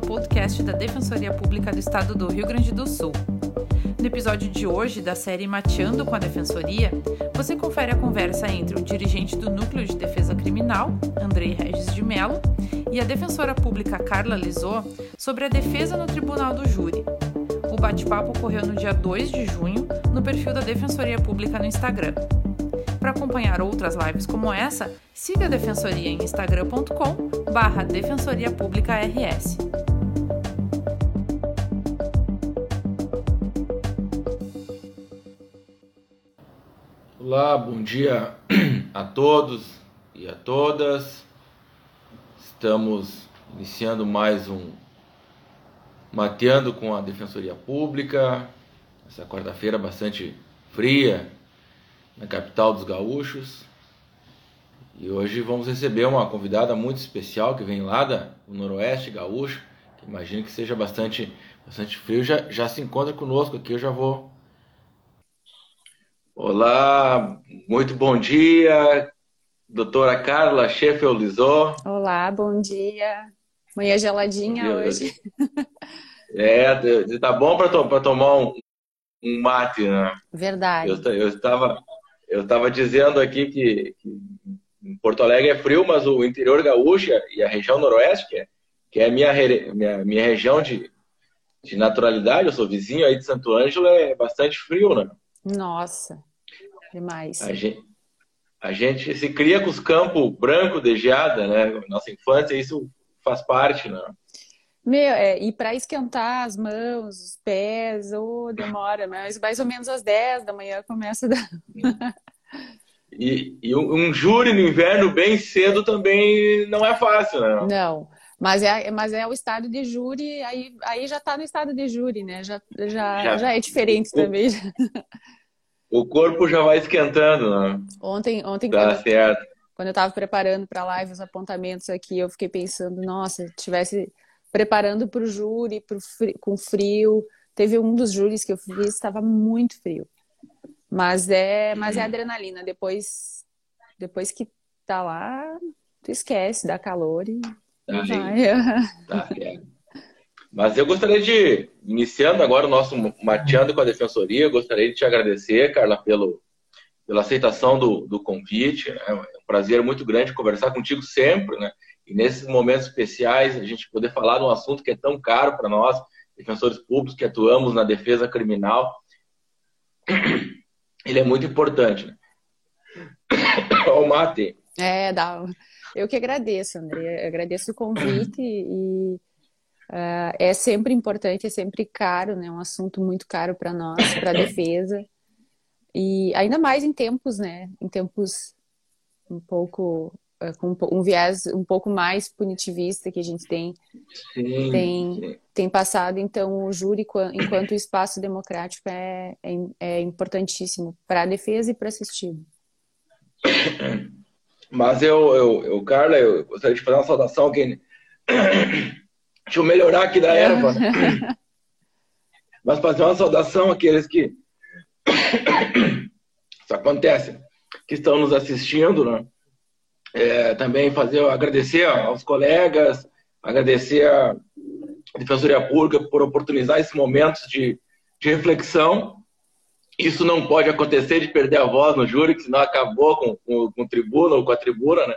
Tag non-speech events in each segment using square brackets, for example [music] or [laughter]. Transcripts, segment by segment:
ao podcast da Defensoria Pública do Estado do Rio Grande do Sul. No episódio de hoje da série Mateando com a Defensoria, você confere a conversa entre o dirigente do Núcleo de Defesa Criminal, Andrei Regis de Mello, e a defensora pública Carla Lisot sobre a defesa no Tribunal do Júri. O bate-papo ocorreu no dia 2 de junho no perfil da Defensoria Pública no Instagram. Para acompanhar outras lives como essa, siga a Defensoria em instagram.com barra Defensoria Pública RS. Olá, bom dia a todos e a todas. Estamos iniciando mais um Mateando com a Defensoria Pública. Essa quarta-feira bastante fria na capital dos gaúchos. E hoje vamos receber uma convidada muito especial que vem lá do Noroeste Gaúcho, que imagino que seja bastante, bastante frio. Já, já se encontra conosco aqui, eu já vou. Olá, muito bom dia, doutora Carla Sheffield Lisot. Olá, bom dia. Manhã geladinha dia, hoje. É, tá bom para to tomar um, um, mate, né? Verdade. Eu, eu estava eu estava dizendo aqui que, que, em Porto Alegre é frio, mas o interior gaúcho e a região noroeste, que é, que é a minha, minha, minha região de, de naturalidade, eu sou vizinho aí de Santo Ângelo, é bastante frio, né? Nossa, demais. A gente, a gente se cria com os campos branco de geada, né? Nossa infância, isso faz parte, né? Meu, é, e para esquentar as mãos, os pés, oh, demora, mas mais ou menos às 10 da manhã começa a dar. e, e um, júri no inverno bem cedo também não é fácil, né? Não. Mas é, mas é o estado de júri, aí, aí já está no estado de júri, né? Já, já, já, já é diferente o, também. O corpo já vai esquentando, né? Ontem, ontem tá quando, certo. quando eu estava preparando para a live os apontamentos aqui, eu fiquei pensando, nossa, tivesse preparando para o júri pro frio, com frio. Teve um dos júris que eu fiz, estava muito frio. Mas é, mas é adrenalina. Depois, depois que tá lá, tu esquece, dá calor e tá vai. [laughs] Tá, é. Mas eu gostaria de, iniciando agora o nosso mateando com a defensoria, gostaria de te agradecer, Carla, pelo, pela aceitação do, do convite. Né? É um prazer muito grande conversar contigo sempre, né? E nesses momentos especiais, a gente poder falar de um assunto que é tão caro para nós, defensores públicos que atuamos na defesa criminal, [coughs] ele é muito importante. Né? [coughs] o mate. É, dá. Eu que agradeço, André. Eu agradeço o convite e uh, é sempre importante, é sempre caro, né? É um assunto muito caro para nós, para a defesa. E ainda mais em tempos, né? Em tempos um pouco com um viés um pouco mais punitivista que a gente tem sim, tem, sim. tem passado. Então, o júri, enquanto espaço democrático, é, é, é importantíssimo para a defesa e para assistido. [coughs] Mas eu, eu, eu, Carla, eu gostaria de fazer uma saudação aqui. [coughs] Deixa eu melhorar aqui da erva. [laughs] [coughs] Mas fazer uma saudação àqueles que. Isso acontece, que estão nos assistindo, né? É, também fazer agradecer aos colegas, agradecer a Defensoria Pública por oportunizar esses momentos de, de reflexão. Isso não pode acontecer de perder a voz no júri, que senão acabou com, com, com o tribuna ou com a tribuna, né?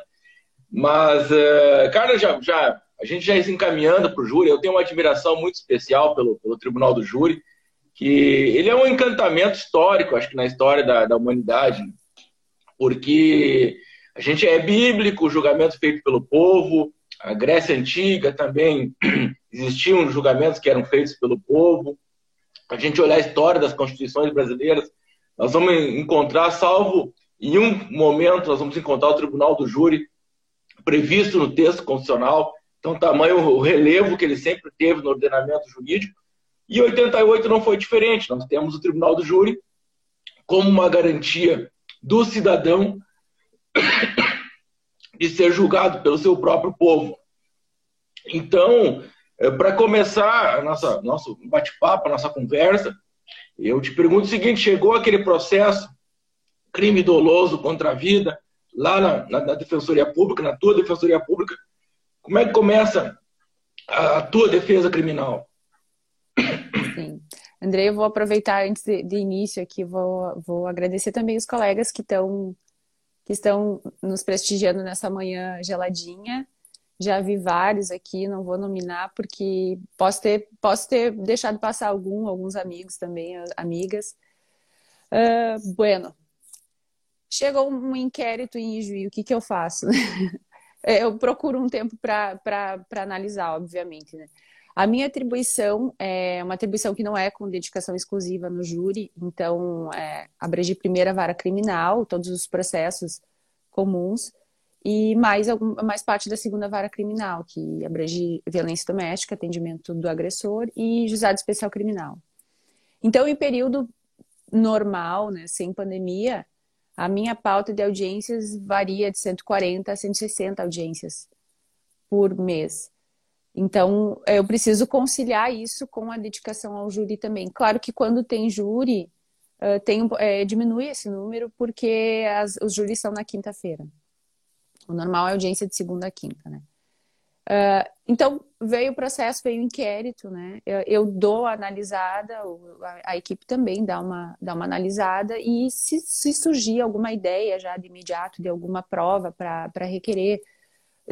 Mas, uh, cara, já, já, a gente já está encaminhando para o júri. Eu tenho uma admiração muito especial pelo, pelo Tribunal do Júri, que ele é um encantamento histórico, acho que na história da, da humanidade, porque a gente é bíblico, o julgamento feito pelo povo. A Grécia Antiga também [clears throat] existiam julgamentos que eram feitos pelo povo. A gente olhar a história das constituições brasileiras, nós vamos encontrar, salvo em um momento, nós vamos encontrar o Tribunal do Júri previsto no texto constitucional. Então, tamanho o relevo que ele sempre teve no ordenamento jurídico. E 88 não foi diferente. Nós temos o Tribunal do Júri como uma garantia do cidadão de ser julgado pelo seu próprio povo. Então, eh, para começar a nossa nosso bate-papo, a nossa conversa, eu te pergunto o seguinte: chegou aquele processo crime doloso contra a vida lá na, na, na defensoria pública, na tua defensoria pública, como é que começa a, a tua defesa criminal. Sim. André, eu vou aproveitar antes de, de início aqui, vou, vou agradecer também os colegas que estão que estão nos prestigiando nessa manhã geladinha. Já vi vários aqui, não vou nominar porque posso ter, posso ter deixado passar algum, alguns amigos também, amigas. Uh, bueno, chegou um inquérito em Ijuí, o que, que eu faço? [laughs] eu procuro um tempo para analisar, obviamente, né? A minha atribuição é uma atribuição que não é com dedicação exclusiva no júri, então é, abrange primeira vara criminal, todos os processos comuns, e mais, mais parte da segunda vara criminal, que abrange violência doméstica, atendimento do agressor e juizado especial criminal. Então, em período normal, né, sem pandemia, a minha pauta de audiências varia de 140 a 160 audiências por mês. Então, eu preciso conciliar isso com a dedicação ao júri também. Claro que quando tem júri, tem, é, diminui esse número porque as, os júris são na quinta-feira. O normal é audiência de segunda a quinta, né? Uh, então, veio o processo, veio o inquérito, né? Eu, eu dou a analisada, a, a, equipe também dá uma, dá uma analisada, e se, se surgir alguma ideia já de imediato, de alguma prova para requerer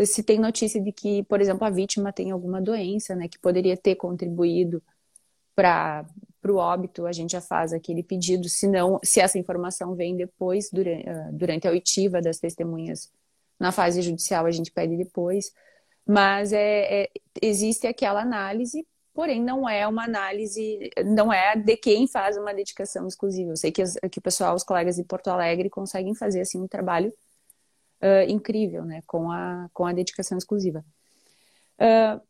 se tem notícia de que, por exemplo, a vítima tem alguma doença, né, que poderia ter contribuído para o óbito, a gente já faz aquele pedido, se não, se essa informação vem depois, durante, ah, durante a oitiva das testemunhas na fase judicial, a gente pede depois, mas é, é, existe aquela análise, porém não é uma análise, não é de quem faz uma dedicação exclusiva. Eu sei que, que o pessoal, os colegas de Porto Alegre conseguem fazer assim um trabalho uh, incrível, né, com a, com a dedicação exclusiva. Uh,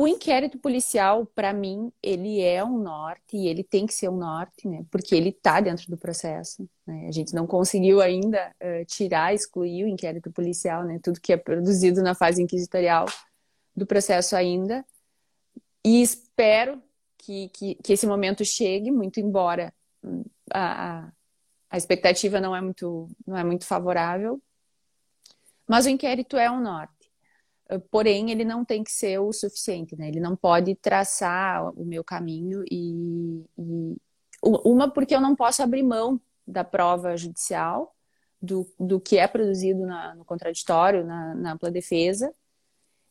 o inquérito policial, para mim, ele é um norte e ele tem que ser um norte, né? Porque ele está dentro do processo. Né? A gente não conseguiu ainda uh, tirar, excluir o inquérito policial, né? Tudo que é produzido na fase inquisitorial do processo ainda. E espero que, que, que esse momento chegue, muito embora hum, a, a, a expectativa não é muito, não é muito favorável, mas o inquérito é um norte. Eh, porém, ele não tem que ser o suficiente, né? Ele não pode traçar o meu caminho e, e... uma porque eu não posso abrir mão da prova judicial, do, do que é produzido na, no contraditório, na, na ampla defesa,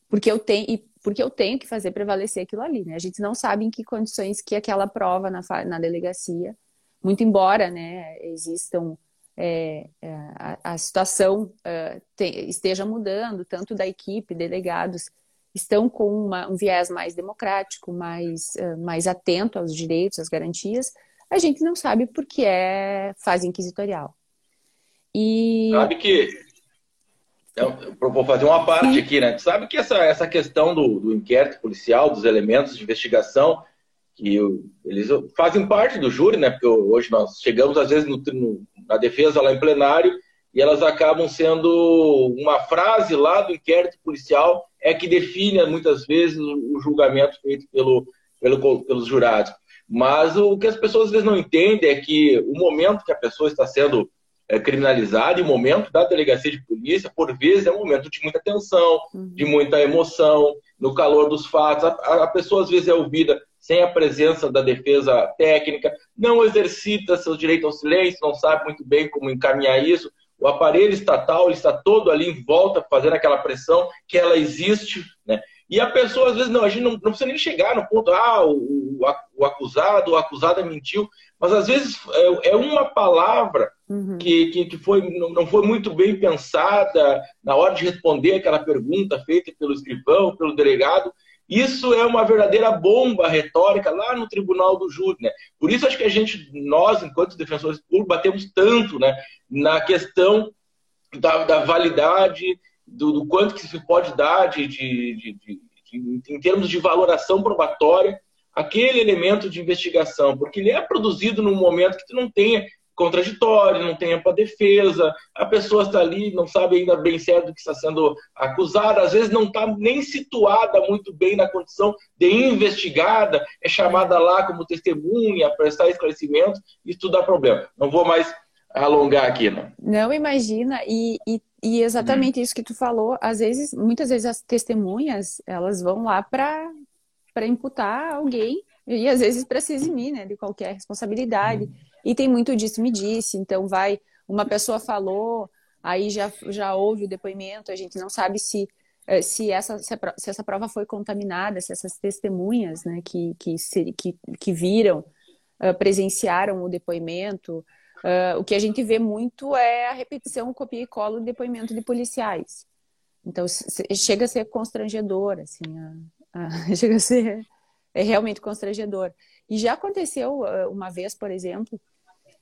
porque eu tenho e porque eu tenho que fazer prevalecer aquilo ali, né? A gente não sabe em que condições que aquela prova na, na delegacia, muito embora, né, existam é, é, a, a, situação é, te, esteja mudando, tanto da equipe, delegados estão com uma, um viés mais democrático, mais, mais atento aos direitos, às garantias, a gente não sabe porque é fase inquisitorial. E... Sabe que. Eu vou fazer uma parte aqui, né? Sabe que essa, essa questão do, do inquérito policial, dos elementos de investigação, que eles fazem parte do júri, né? Porque hoje nós chegamos às vezes no, no, na defesa lá em plenário e elas acabam sendo uma frase lá do inquérito policial é que define muitas vezes o julgamento feito pelo, pelo, pelos jurados. Mas o que as pessoas às vezes não entendem é que o momento que a pessoa está sendo é, criminalizada e o momento da delegacia de polícia, por vezes, é um momento de muita tensão, uhum. de muita emoção, no calor dos fatos. A, a pessoa às vezes é ouvida sem a presença da defesa técnica, não exercita seu direito ao silêncio, não sabe muito bem como encaminhar isso. O aparelho estatal está todo ali em volta, fazendo aquela pressão que ela existe, né? E a pessoa, às vezes, não, a gente não, não precisa nem chegar no ponto, ah, o, o acusado, o acusada mentiu, mas às vezes é, é uma palavra uhum. que, que, que, foi, não foi muito bem pensada na hora de responder aquela pergunta feita pelo escrivão, pelo delegado, isso é uma verdadeira bomba retórica lá no tribunal do júri, né? Por isso acho que a gente, nós, enquanto defensores públicos, batemos tanto né, na questão da, da validade, do, do, quanto que se pode dar de, de, de, de, em termos de valoração probatória aquele elemento de investigação, porque ele é produzido num momento que tu não tenha contraditório, não tem ampla defesa, a pessoa está ali, não sabe ainda bem certo do que está sendo acusada, às vezes não está nem situada muito bem na condição de investigada, é chamada lá como testemunha, prestar esclarecimento, isso dá problema. Não vou mais alongar aqui, não. Não, imagina, e, e, e exatamente isso que tu falou, às vezes, muitas vezes as testemunhas, elas vão lá para imputar alguém e às vezes para se eximir, né, de qualquer responsabilidade. Uhum. E tem muito disso me disse, então vai, uma pessoa falou, aí já já houve o depoimento, a gente não sabe se eh, se essa, se, essa prova foi contaminada, se essas testemunhas né, que, que, que, que viram, uh, presenciaram o depoimento. Uh, o que a gente vê muito é a repetição, copia e cola do depoimento de policiais. Então, chega a ser constrangedor, assim, a, a, [laughs] chega a ser é realmente constrangedor. E já aconteceu uma vez, por exemplo,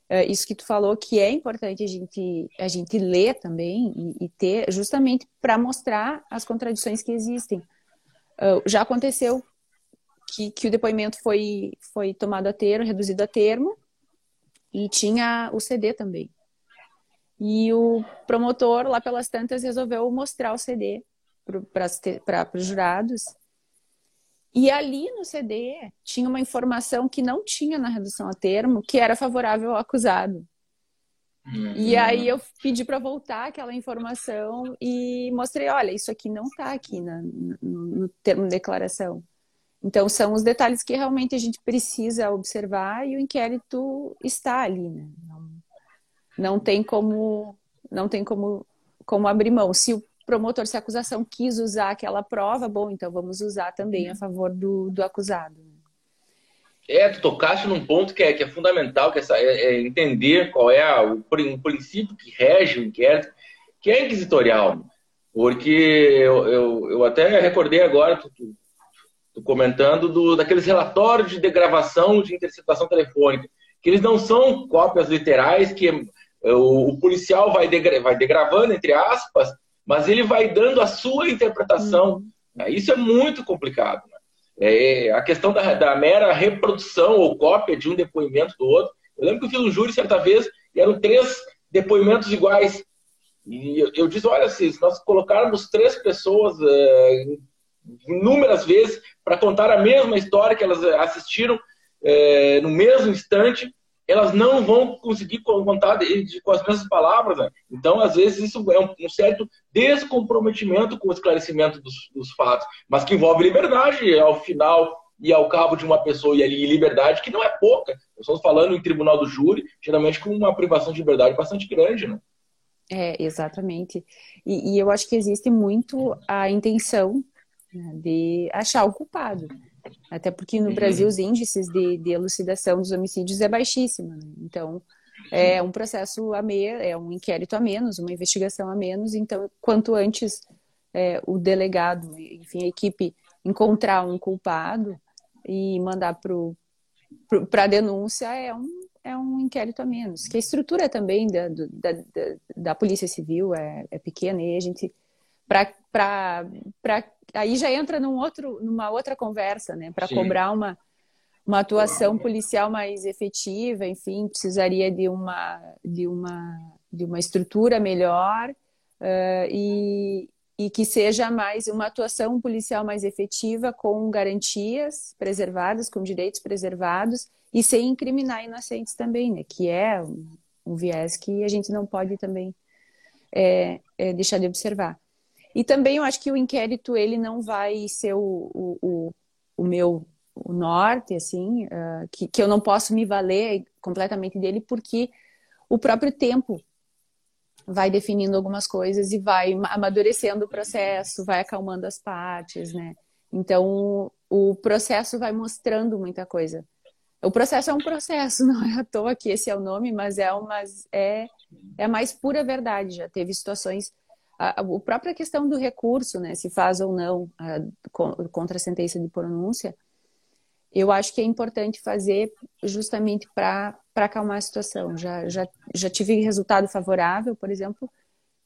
é, isso que tu falou que é importante a gente a gente ler também e, e ter justamente para mostrar as contradições que existem. Uh, já aconteceu que, que o depoimento foi foi tomado a termo reduzido a termo e tinha o CD também. E o promotor lá pelas tantas resolveu mostrar o CD para os jurados e ali no CD tinha uma informação que não tinha na redução a termo, que era favorável ao acusado. Uhum. E aí eu pedi para voltar aquela informação e mostrei, olha, isso aqui não está aqui na, no, no termo de declaração. Então são os detalhes que realmente a gente precisa observar e o inquérito está ali, né? Não, não tem como não tem como como abrir mão. Se o promotor, se a acusação quis usar aquela prova, bom, então vamos usar também a favor do, do acusado. É, tu tocaste num ponto que é, que é fundamental, que é, é entender qual é a, o, o, princípio que rege o inquérito, que é inquisitorial. Porque eu, eu, eu até recordei agora, tu, tu, tu comentando, do, daqueles relatórios de degravação de interceptação telefônica, que eles não são cópias literais, que o, o policial vai, degra, vai degravando, entre aspas, mas ele vai dando a sua interpretação. Uhum. Né? Isso é muito complicado. Né? É, a questão da, da, mera reprodução ou cópia de um depoimento do outro. Eu lembro que eu fiz um júri certa vez e eram três depoimentos iguais. E eu, eu disse: olha, se nós colocarmos três pessoas é, inúmeras vezes para contar a mesma história que elas assistiram é, no mesmo instante, elas não vão conseguir contar de, de, com as mesmas palavras. Né? Então, às vezes, isso é um, um, certo descomprometimento com o esclarecimento dos, dos, fatos, mas que envolve liberdade ao final e ao cabo de uma pessoa e ali liberdade que não é pouca. Nós estamos falando em tribunal do júri, geralmente com uma privação de liberdade bastante grande. Né? É, exatamente. E, e eu acho que existe muito a intenção né, de achar o culpado. Até porque no Brasil os índices de, de elucidação dos homicídios é baixíssimo. Né? Então, é um processo a menos, é um inquérito a menos, uma investigação a menos. Então, quanto antes é, o delegado, enfim, a equipe encontrar um culpado e mandar para a denúncia é um, é um inquérito a menos. Que a estrutura também da, da, da, da Polícia Civil é, é pequena e a gente, para aí já entra num outro, numa outra conversa, né? Para cobrar uma, uma atuação policial mais efetiva, enfim, precisaria de uma, de uma, de uma estrutura melhor uh, e, e que seja mais uma atuação policial mais efetiva, com garantias preservadas, com direitos preservados e sem incriminar inocentes também, né? Que é um, um viés que a gente não pode também é, é, deixar de observar. E também eu acho que o inquérito ele não vai ser o, o, o, o meu o norte, assim, uh, que, que eu não posso me valer completamente dele, porque o próprio tempo vai definindo algumas coisas e vai amadurecendo o processo, vai acalmando as partes, né? Então, o processo vai mostrando muita coisa. O processo é um processo, [laughs] não é à toa que esse é o nome, mas é, uma, é, é a mais pura verdade. Já teve situações a, a própria questão do recurso, né, se faz ou não a, contra a sentença de pronúncia, eu acho que é importante fazer justamente para acalmar a situação. Já, já, já tive resultado favorável, por exemplo,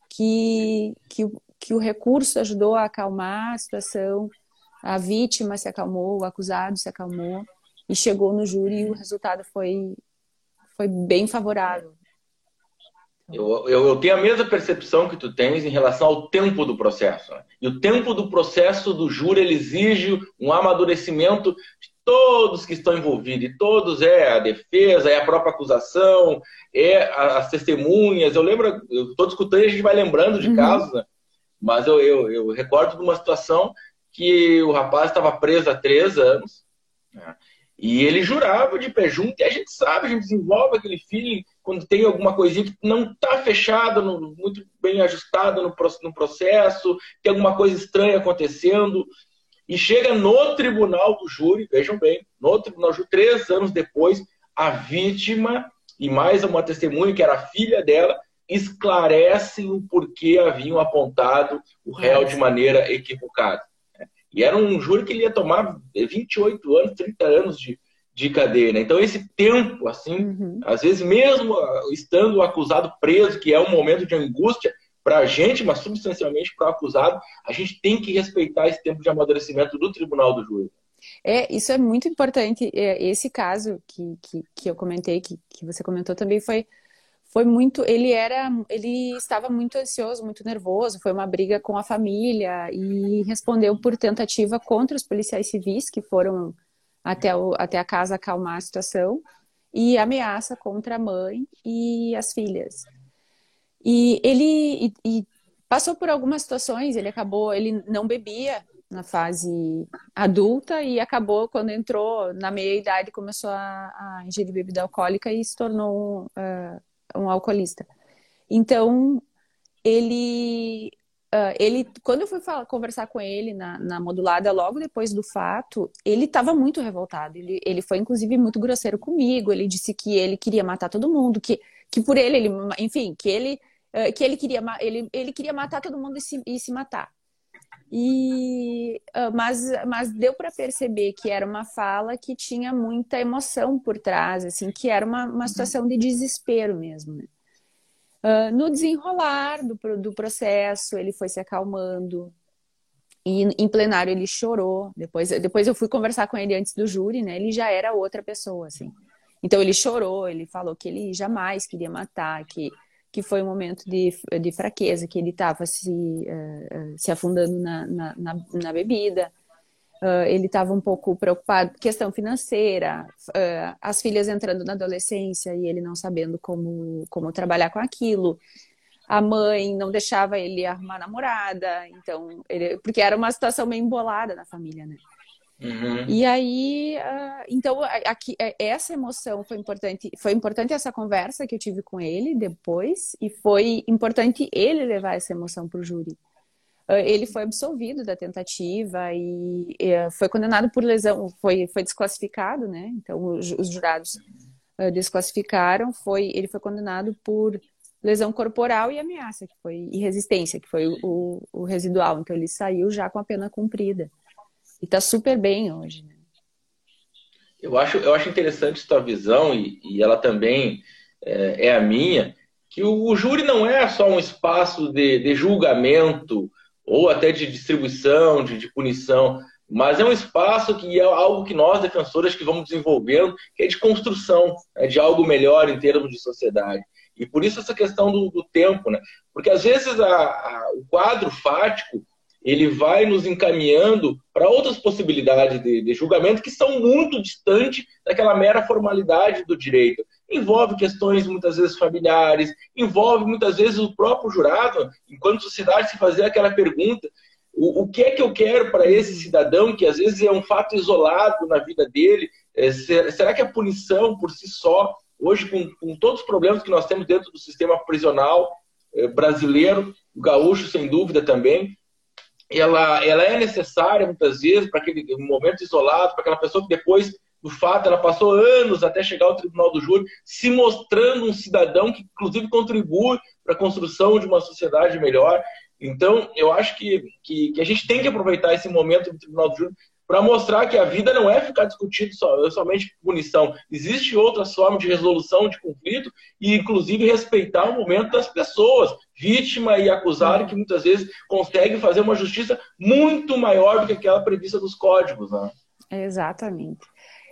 que, que, que o recurso ajudou a acalmar a situação, a vítima se acalmou, o acusado se acalmou e chegou no júri e o resultado foi, foi bem favorável. Eu, eu, eu, tenho a mesma percepção que tu tens em relação ao tempo do processo. E o tempo do processo do júri ele exige um amadurecimento de todos que estão envolvidos, e todos é a defesa, é a própria acusação, é as testemunhas. Eu lembro, eu estou discutindo e a gente vai lembrando de uhum. casos, né? mas eu, eu, eu, recordo de uma situação que o rapaz estava preso há três anos, né? e ele jurava de pé junto, e a gente sabe, a gente desenvolve aquele feeling quando tem alguma coisinha que não está fechada, muito bem ajustada no, no processo, tem alguma coisa estranha acontecendo, e chega no tribunal do júri, vejam bem, no tribunal do júri, três anos depois, a vítima e mais uma testemunha, que era a filha dela, esclarecem o porquê haviam apontado o réu de maneira equivocada. E era um júri que ele ia tomar 28 anos, 30 anos de, de cadeia. Né? Então, esse tempo, assim, uhum. às vezes, mesmo estando o acusado preso, que é um momento de angústia, para a gente, mas substancialmente para o acusado, a gente tem que respeitar esse tempo de amadurecimento do tribunal do juiz. É, isso é muito importante. É, esse caso que, que, que eu comentei, que, que você comentou também, foi, foi muito. Ele era. Ele estava muito ansioso, muito nervoso. Foi uma briga com a família e respondeu por tentativa contra os policiais civis que foram até, o, até a casa acalmar a situação e ameaça contra a mãe e as filhas. E ele e, e passou por algumas situações, ele acabou, ele não bebia na fase adulta e acabou quando entrou na meia idade começou a, a ingerir bebida alcoólica e se tornou uh, um alcoolista. Então ele Uh, ele, quando eu fui falar, conversar com ele na, na, modulada logo depois do fato, ele estava muito revoltado. Ele, ele foi inclusive muito grosseiro comigo. Ele disse que ele queria matar todo mundo, que, que por ele, ele, enfim, que ele eh, que ele queria, ele, ele queria matar todo mundo e se, e se matar. E, uh, mas, mas deu para perceber que era uma fala que tinha muita emoção por trás, assim, que era uma, uma situação de desespero mesmo. Né? Uh, no desenrolar do, do processo, ele foi se acalmando. E em plenário ele chorou. Depois, depois eu fui conversar com ele antes do júri, né? Ele já era outra pessoa, assim. Então ele chorou, ele falou que ele jamais queria matar, que que foi um momento de, de fraqueza, que ele estava se, uh, se afundando na, na, na, na bebida. Uh, ele estava um pouco preocupado questão financeira, uh, as filhas entrando na adolescência e ele não sabendo como, como trabalhar com aquilo. A mãe não deixava ele arrumar namorada, então ele, porque era uma situação meio embolada na família, né? Uhum. E aí, uh, então, aqui, é, essa emoção foi importante. Foi importante essa conversa que eu tive com ele depois, e foi importante ele levar essa emoção para o júri. Uh, ele foi absolvido da tentativa e uh, foi condenado por lesão, foi, foi desclassificado, né? Então, os, os jurados desclassificaram. Foi, ele foi condenado por lesão corporal e ameaça, que foi, e resistência, que foi o, o residual. Então, ele saiu já com a pena cumprida. E está super bem hoje. Né? Eu acho, eu acho interessante sua visão, e, e ela também é, é, a minha, que o, o, júri não é só um espaço de, de julgamento ou até de distribuição, de, de, punição, mas é um espaço que é algo que nós, defensores, que vamos desenvolvendo, que é de construção, é de algo melhor em termos de sociedade. E por isso essa questão do, do tempo, né? Porque às vezes a, a, o quadro fático ele vai nos encaminhando para outras possibilidades de, de, julgamento que são muito distantes daquela mera formalidade do direito. Envolve questões muitas vezes familiares, envolve muitas vezes o próprio jurado, enquanto sociedade, se fazer aquela pergunta: o, o que é que eu quero para esse cidadão, que às vezes é um fato isolado na vida dele? É, será que a punição por si só, hoje, com, com todos os problemas que nós temos dentro do sistema prisional é, brasileiro, o gaúcho, sem dúvida também, ela, ela é necessária muitas vezes para aquele momento isolado, para aquela pessoa que depois do fato ela passou anos até chegar ao tribunal do júri, se mostrando um cidadão que inclusive contribui para a construção de uma sociedade melhor. Então, eu acho que, que, que, a gente tem que aproveitar esse momento do tribunal do júri para mostrar que a vida não é ficar discutindo só, somente punição. Existe outras formas de resolução de conflito e, inclusive, respeitar o momento das pessoas, vítima e acusado, que muitas vezes conseguem fazer uma justiça muito maior do que aquela prevista dos códigos. Né? Exatamente.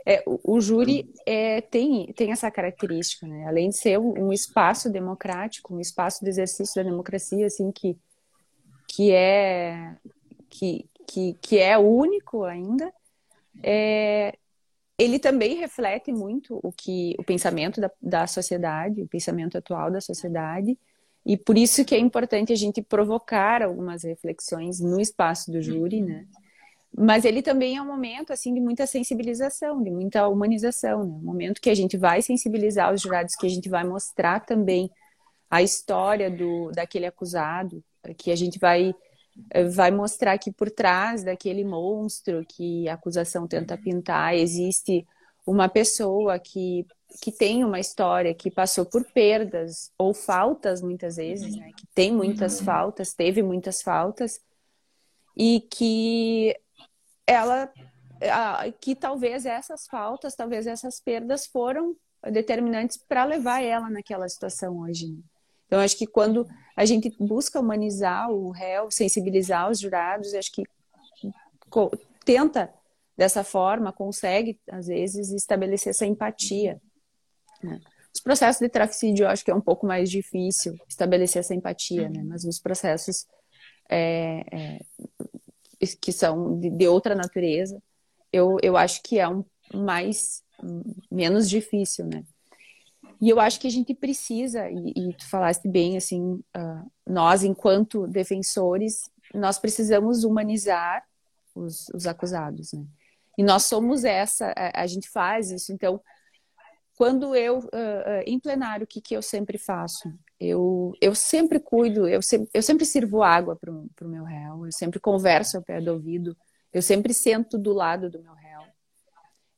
É, o, júri é, tem, tem essa característica, né? além de ser um, um, espaço democrático, um espaço de exercício da democracia, assim, que, que é que, que, que é único ainda, é, ele também reflete muito o que o pensamento da, da sociedade, o pensamento atual da sociedade, e por isso que é importante a gente provocar algumas reflexões no espaço do júri, né? Mas ele também é um momento assim de muita sensibilização, de muita humanização, né? Um momento que a gente vai sensibilizar os jurados, que a gente vai mostrar também a história do daquele acusado, que a gente vai vai mostrar que por trás daquele monstro que a acusação tenta pintar existe uma pessoa que, que tem uma história, que passou por perdas ou faltas muitas vezes, né? que tem muitas faltas, teve muitas faltas, e que ela que talvez essas faltas, talvez essas perdas foram determinantes para levar ela naquela situação hoje. Né? Então, acho que quando a gente busca humanizar o réu, sensibilizar os jurados, acho que tenta dessa forma, consegue, às vezes, estabelecer essa empatia. Né? Os processos de traficídio, eu acho que é um pouco mais difícil estabelecer essa empatia, né? mas os processos é, é, que são de, de, outra natureza, eu, eu acho que é um mais menos difícil, né? E eu acho que a gente precisa, e, e tu falaste bem, assim, uh, nós, enquanto defensores, nós precisamos humanizar os, os acusados, né? E nós somos essa, a, a gente faz isso. Então, quando eu, uh, em plenário, o que, que eu sempre faço? Eu, eu sempre cuido, eu sempre, eu sempre sirvo água para o meu réu, eu sempre converso ao pé do ouvido, eu sempre sento do lado do meu réu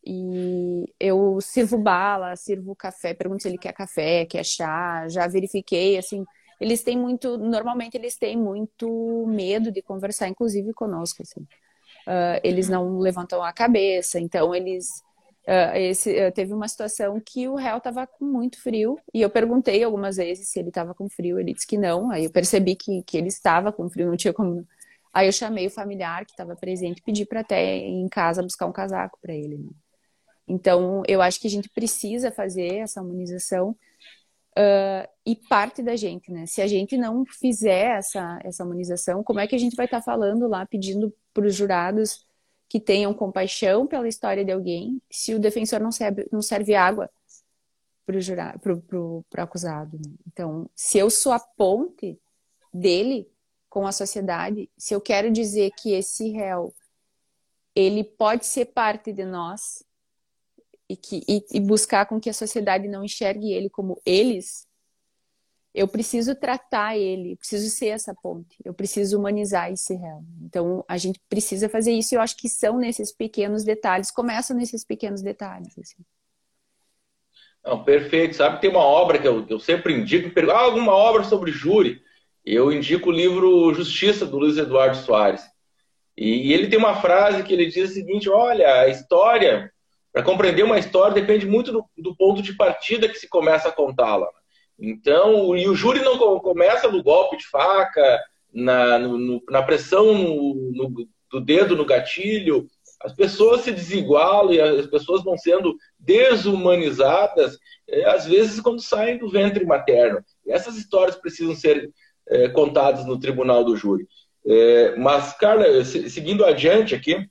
e eu sirvo bala, sirvo café, pergunto se ele quer café, quer chá, já verifiquei, assim, eles têm muito, normalmente eles têm muito medo de conversar, inclusive conosco, assim. Uh, eles não levantam a cabeça, então eles uh, esse, uh, teve uma situação que o réu estava com muito frio e eu perguntei algumas vezes se ele estava com frio, ele disse que não, aí eu percebi que, que ele estava com frio, não tinha como. Aí eu chamei o familiar que estava presente, pedi para até ir em casa buscar um casaco para ele. Né? Então, eu acho que a gente precisa fazer essa harmonização uh, e parte da gente, né? Se a gente não fizer essa, essa harmonização, como é que a gente vai estar tá falando lá, pedindo para os jurados que tenham compaixão pela história de alguém, se o defensor não serve, não serve água para o acusado. Né? Então, se eu sou a ponte dele com a sociedade, se eu quero dizer que esse réu ele pode ser parte de nós, e, que, e, e buscar com que a sociedade não enxergue ele como eles, eu preciso tratar ele, preciso ser essa ponte, eu preciso humanizar esse réu. Então, a gente precisa fazer isso e eu acho que são nesses pequenos detalhes, começam nesses pequenos detalhes. Assim. Não, perfeito. Sabe, tem uma obra que eu, eu sempre indico, ah, alguma obra sobre júri. Eu indico o livro Justiça, do Luiz Eduardo Soares. E, e ele tem uma frase que ele diz o seguinte: olha, a história para compreender uma história depende muito do, do, ponto de partida que se começa a contá-la. Então, e o júri não começa no golpe de faca, na, no, na pressão no, do dedo no gatilho. As pessoas se desigualam e as pessoas vão sendo desumanizadas, é, às vezes, quando saem do ventre materno. E essas histórias precisam ser é, contadas no tribunal do júri. É, mas, Carla, seguindo adiante aqui,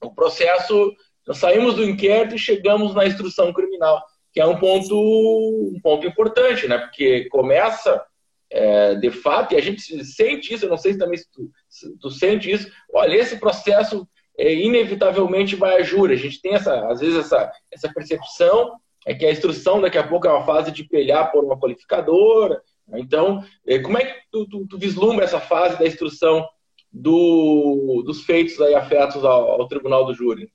o processo nós saímos do inquérito e chegamos na instrução criminal, que é um ponto, um ponto importante, né? Porque começa, é, de fato, e a gente sente isso, eu não sei se também se tu, se tu sente isso, olha, esse processo é, inevitavelmente vai a júri. A gente tem, essa, às vezes, essa, essa percepção é que a instrução daqui a pouco é uma fase de pelhar por uma qualificadora. Então, é, como é que tu, tu, tu vislumbra essa fase da instrução do, dos feitos aí afetos ao, ao tribunal do júri?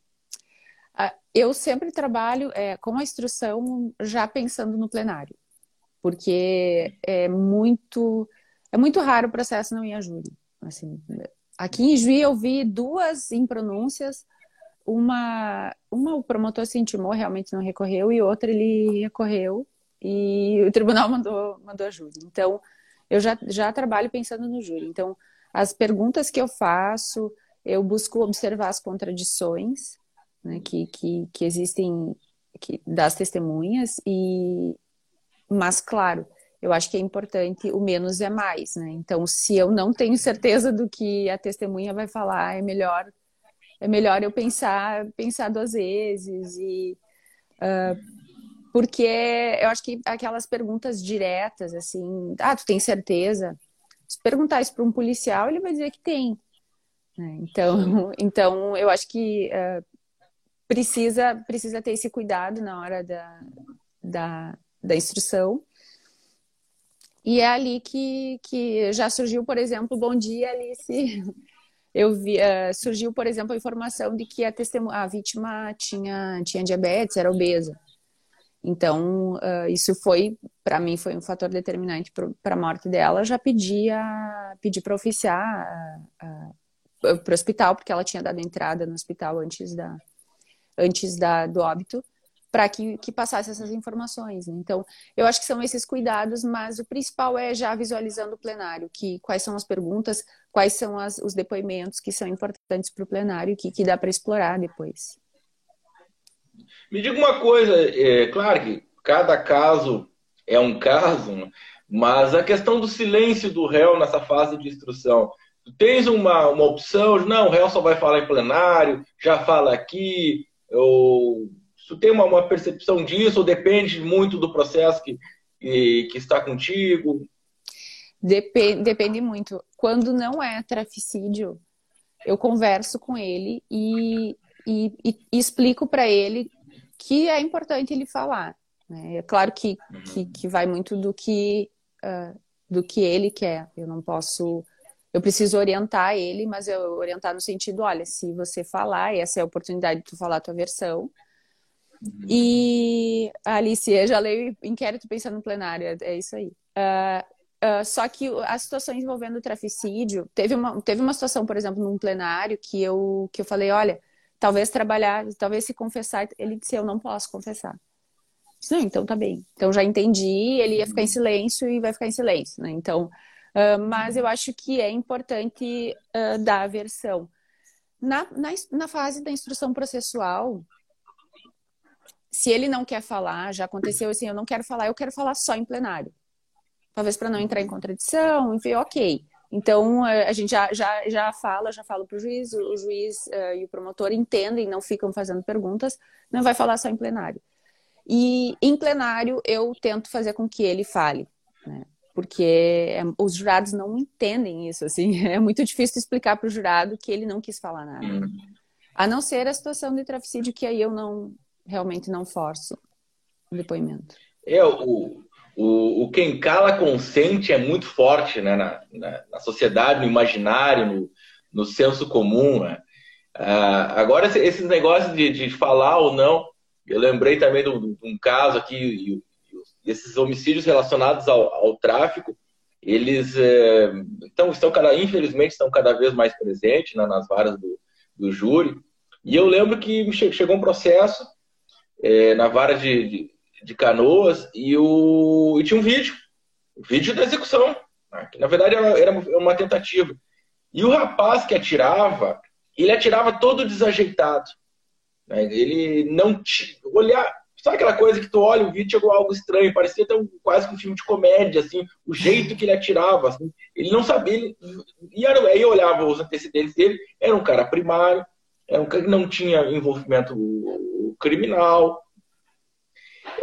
Eu sempre trabalho é, com a instrução já pensando no plenário, porque é muito é muito raro o processo não ir a júri. Assim, aqui em Juí eu vi duas impronúncias, uma uma o promotor se intimou, realmente não recorreu, e outra ele recorreu e o tribunal [laughs] mandou mandou a júri. Então eu já já trabalho pensando no júri. Então as perguntas que eu faço eu busco observar as contradições né, que, que, que existem que, das testemunhas, e mas claro, eu acho que é importante o menos é mais, né? Então, se eu não tenho certeza do que a testemunha vai falar, é melhor é melhor eu pensar, pensar duas vezes e uh, porque eu acho que aquelas perguntas diretas, assim, ah, tu tem certeza? Se perguntar isso para um policial, ele vai dizer que tem. Né? Então, [laughs] então eu acho que uh, precisa, precisa ter esse cuidado na hora da, da, da instrução. E é ali que, que já surgiu, por exemplo, bom dia, Alice. [laughs] Eu vi, uh, surgiu, por exemplo, a informação de que a, a vítima tinha, tinha diabetes, era obesa. Então, uh, isso foi, para mim, foi um fator determinante para a morte dela. Já pedi, pedi para oficiar para o hospital, porque ela tinha dado entrada no hospital antes, da, antes da, do óbito para que, que passasse essas informações. Então, eu acho que são esses cuidados, mas o principal é já visualizando o plenário, que quais são as perguntas, quais são as, os depoimentos que são importantes para o plenário, que, que dá para explorar depois. Me diga uma coisa, é claro que cada caso é um caso, né? mas a questão do silêncio do réu nessa fase de instrução, tens uma, uma opção, não, o réu só vai falar em plenário, já fala aqui, ou Tu tem uma, uma percepção disso ou depende muito do processo que, que, que está contigo? Depende, depende muito. Quando não é traficídio, eu converso com ele e, e, e explico para ele que é importante ele falar. Né? É claro que, que, que, vai muito do que, uh, do que ele quer. Eu não posso. Eu preciso orientar ele, mas eu orientar no sentido: olha, se você falar, essa é a oportunidade de tu falar a tua versão, e Alice, eu já leio inquérito pensando no plenário, é, é isso aí. Uh, uh, só que as situações envolvendo o traficídio, teve uma, teve uma situação, por exemplo, num plenário que eu, que eu falei, olha, talvez trabalhar, talvez se confessar. Ele disse, eu não posso confessar. Disse, não, então tá bem. Então já entendi, ele ia ficar em silêncio e vai ficar em silêncio, né? Então, uh, mas eu acho que é importante dar a versão. Na, na, na fase da instrução processual, se ele não quer falar, já aconteceu assim, eu não quero falar, eu quero falar só em plenário. Talvez para não entrar em contradição, enfim, ok. Então, eh, a gente já, já, já fala, já fala para o juiz, o juiz uh, e o promotor entendem, não ficam fazendo perguntas, não vai falar só em plenário. E em plenário, eu tento fazer com que ele fale, né? Porque é, os jurados não entendem isso, assim, [laughs] é muito difícil explicar para o jurado que ele não quis falar nada. Uhum. A não ser a situação de traficídio, que aí eu não, realmente não forço o depoimento. É, o, o, o quem cala consente é muito forte né, na, na, na sociedade, no imaginário, no, no senso comum. Né? Ah, agora, esses negócios de, de falar ou não, eu lembrei também de um caso aqui, e, e esses homicídios relacionados ao, ao tráfico, eles é, então, estão cada, infelizmente estão cada vez mais presentes né, nas varas do, do júri. E eu lembro que chegou um processo é, na vara de, de, de, canoas e, o, e tinha um vídeo, o vídeo da execução, né, que na verdade era, era uma tentativa. E o rapaz que atirava, ele atirava todo desajeitado. Né, ele não olhar, sabe aquela coisa que tu olha o vídeo chegou algo estranho, parecia até um, quase um filme de comédia, assim, o jeito que ele atirava, assim, ele não sabia, ele, e era, aí eu olhava os antecedentes dele, era um cara primário, era um cara que não tinha envolvimento criminal.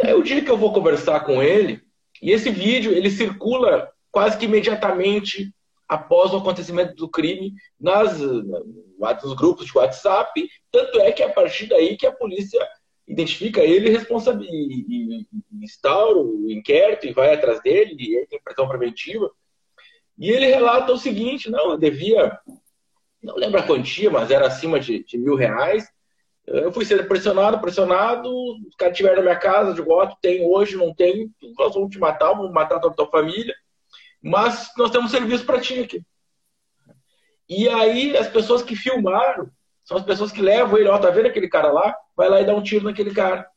É o dia que eu vou conversar com ele, e esse vídeo ele circula quase que imediatamente após o acontecimento do crime nas, nos grupos de WhatsApp. Tanto é que a partir daí que a polícia identifica ele e, e, instaura o inquérito e vai atrás dele, e tem prisão preventiva. E ele relata o seguinte: não, eu devia, não lembro a quantia, mas era acima de, de mil reais. Eu fui sendo pressionado, pressionado, os caras tiveram na minha casa, de voto, tem hoje, não tem, nós vamos te matar, vamos matar toda a tua família, mas nós temos serviço para ti aqui. E aí as pessoas que filmaram são as pessoas que levam ele, ó, tá vendo aquele cara lá? Vai lá e dá um tiro naquele cara.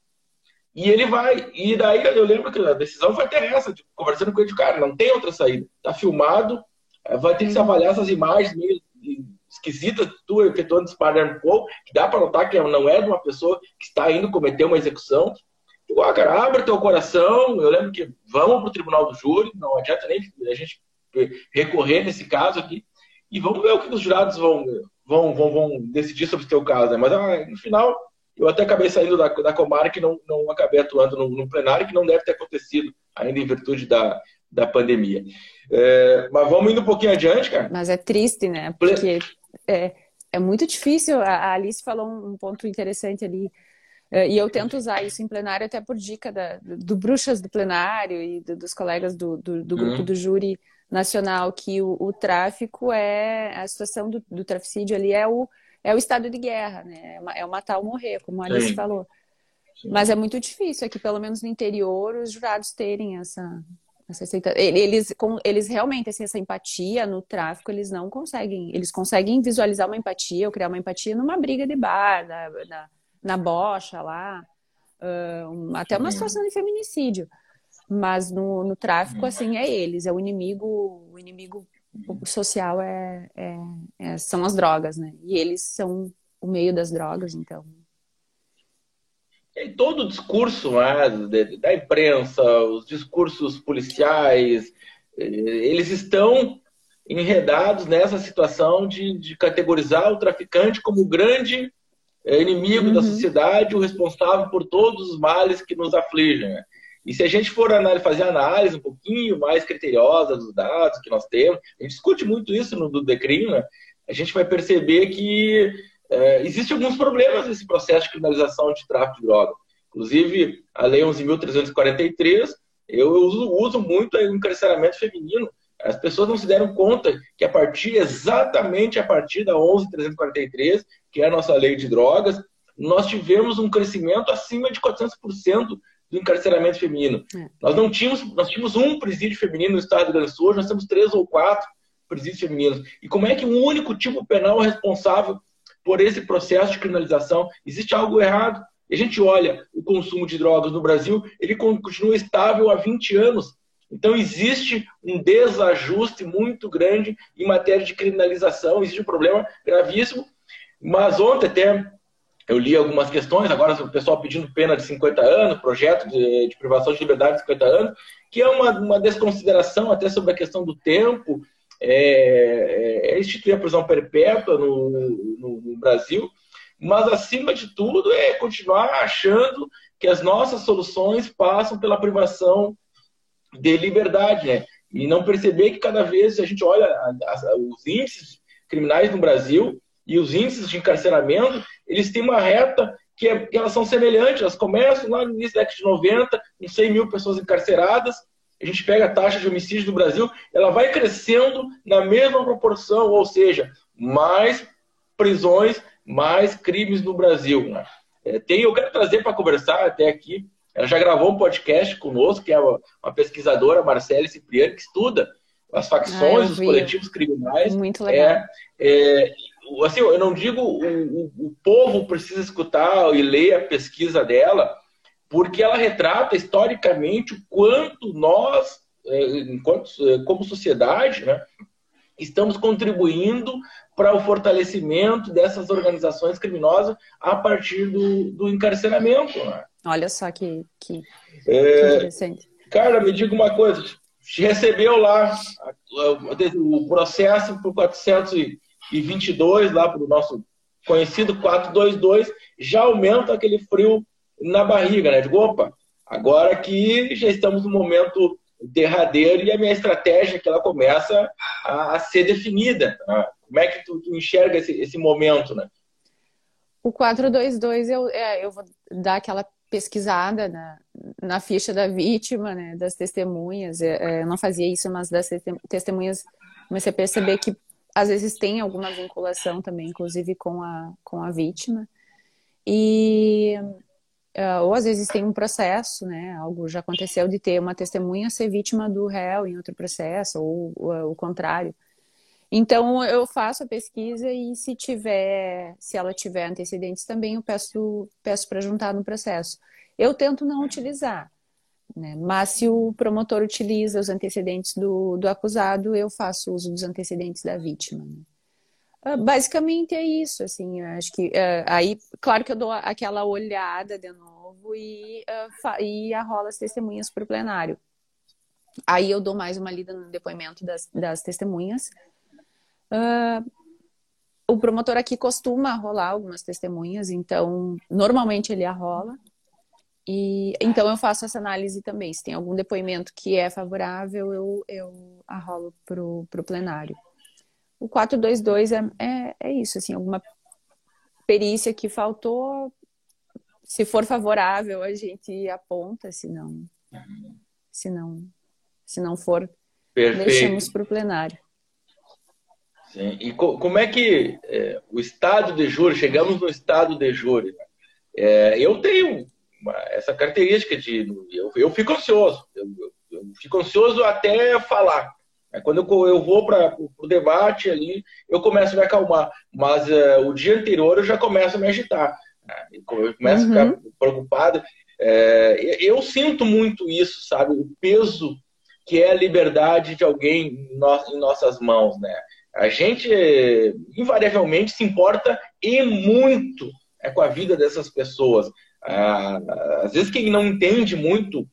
E ele vai. E daí eu lembro que a decisão foi até essa, tipo, conversando com ele, de cara, não tem outra saída. Tá filmado, vai ter que se avaliar essas imagens meio esquisita tu efetuando Spider-Man que dá para notar que não é de uma pessoa que está indo cometer uma execução. Igual, cara, abre teu coração. Eu lembro que vamos para o tribunal do júri, não adianta nem a gente recorrer nesse caso aqui. E vamos ver o que os jurados vão, vão, vão, vão decidir sobre o teu caso, né? Mas ah, no final, eu até acabei saindo da, da Comarca e não, não acabei atuando no, no, plenário, que não deve ter acontecido ainda em virtude da, da pandemia. É, mas vamos indo um pouquinho adiante, cara. Mas é triste, né? Porque é, é muito difícil. A Alice falou um ponto interessante ali. É, e eu tento usar isso em plenário até por dica da, do Bruxas do plenário e do, dos colegas do, do, do grupo uhum. do júri nacional, que o, o, tráfico é a situação do, do traficídio ali é o, é o estado de guerra, né? É o matar ou morrer, como a Alice Sim. falou. Sim. Mas é muito difícil aqui, pelo menos no interior, os jurados terem essa, essa. Eles, eles realmente, assim, essa empatia no tráfico, eles não conseguem. Eles conseguem visualizar uma empatia ou criar uma empatia numa briga de bar, na, na, na bocha lá, uh, até uma situação de feminicídio. Mas no, no tráfico, uhum. assim, é eles, é o inimigo, o inimigo social é, é, é, são as drogas, né? E eles são o meio das drogas, então. E todo o discurso né, da imprensa, os discursos policiais, eles estão enredados nessa situação de, de categorizar o traficante como o grande eh, inimigo uhum. da sociedade, o responsável por todos os males que nos afligem. Né? E se a gente for fazer análise um pouquinho mais criteriosa dos dados que nós temos, a gente discute muito isso no do Decrim, né? a gente vai perceber que é, existem alguns problemas nesse processo de criminalização de tráfico de drogas. Inclusive, a Lei 11.343, eu uso, uso muito o encarceramento feminino. As pessoas não se deram conta que a partir, exatamente a partir da 11.343, que é a nossa lei de drogas, nós tivemos um crescimento acima de 400% do encarceramento feminino. É. Nós não tínhamos, nós tínhamos um presídio feminino no estado do Rio Grande do Sul, hoje nós temos três ou quatro presídios femininos. E como é que um único tipo penal é responsável por esse processo de criminalização? Existe algo errado. E a gente olha o consumo de drogas no Brasil, ele continua estável há 20 anos. Então existe um desajuste muito grande em matéria de criminalização, existe um problema gravíssimo. Mas ontem até eu li algumas questões, agora o pessoal pedindo pena de 50 anos, projeto de, de privação de liberdade de 50 anos, que é uma, uma desconsideração até sobre a questão do tempo, é, é instituir a prisão perpétua no, no, no, Brasil, mas acima de tudo é continuar achando que as nossas soluções passam pela privação de liberdade, né? E não perceber que cada vez a gente olha os índices criminais no Brasil e os índices de encarceramento, eles têm uma reta que, é, que elas são semelhantes, elas começam lá no início da década de 90, com 100 mil pessoas encarceradas, a gente pega a taxa de homicídio do Brasil, ela vai crescendo na mesma proporção, ou seja, mais prisões, mais crimes no Brasil. Né? É, tem, eu quero trazer para conversar até aqui, ela já gravou um podcast conosco, que é uma, uma pesquisadora, Marcele Cipriani, que estuda as facções, ah, os coletivos criminais. Muito legal. É, é, assim, eu não digo o, o, o povo precisa escutar e ler a pesquisa dela, porque ela retrata historicamente o quanto nós, é, enquanto, é, como sociedade, né, estamos contribuindo para o fortalecimento dessas organizações criminosas a partir do, do encarceramento. Né? Olha só que, que, é, que interessante. Cara, me diga uma coisa. Recebeu lá o processo por 422, lá para o nosso conhecido 422, já aumenta aquele frio na barriga, né? Digo, opa, agora que já estamos no momento derradeiro e a minha estratégia que ela começa a, a ser definida. Né? Como é que tu, tu enxerga esse, esse, momento, né? O 422, eu, é, eu vou dar aquela pesquisada na, na ficha da vítima, né, das testemunhas. É, é eu não fazia isso, mas das testemunhas comecei a perceber que às vezes tem alguma vinculação também, inclusive com a, com a vítima. E Uh, ou às vezes tem um processo, né? Algo já aconteceu de ter uma testemunha ser vítima do réu em outro processo, ou, ou o contrário. Então eu faço a pesquisa e se tiver, se ela tiver antecedentes também, eu peço, peço para juntar no processo. Eu tento não utilizar, né? Mas se o promotor utiliza os antecedentes do, do acusado, eu faço uso dos antecedentes da vítima. Né? Ah, basicamente é isso, assim, acho que uh, aí, claro que eu dou aquela olhada de novo e, uh, e arrolo as testemunhas para o plenário. Aí eu dou mais uma lida no depoimento das, das testemunhas. Uh, o promotor aqui costuma rolar algumas testemunhas, então normalmente ele arrola. E então eu faço essa análise também. Se tem algum depoimento que é favorável, eu, eu arrolo para o plenário. O 422 é, é, é isso, assim, alguma perícia que faltou, se for favorável, a gente aponta, se não, se não, se não for, Perfeito. deixamos para o plenário. Sim. E co como é que é, o estado de júri, chegamos no estado de júri, é, eu tenho essa característica de, eu, eu fico ansioso, eu, eu, eu fico ansioso até falar. Quando eu, eu vou para o debate ali, eu começo a me acalmar. Mas uh, o dia anterior eu já começo a me agitar. Né? Eu começo uhum. a ficar preocupado. É, eu sinto muito isso, sabe? O peso que é a liberdade de alguém em nossas mãos, né? A gente invariavelmente se importa e muito é, com a vida dessas pessoas. Às vezes quem não entende muito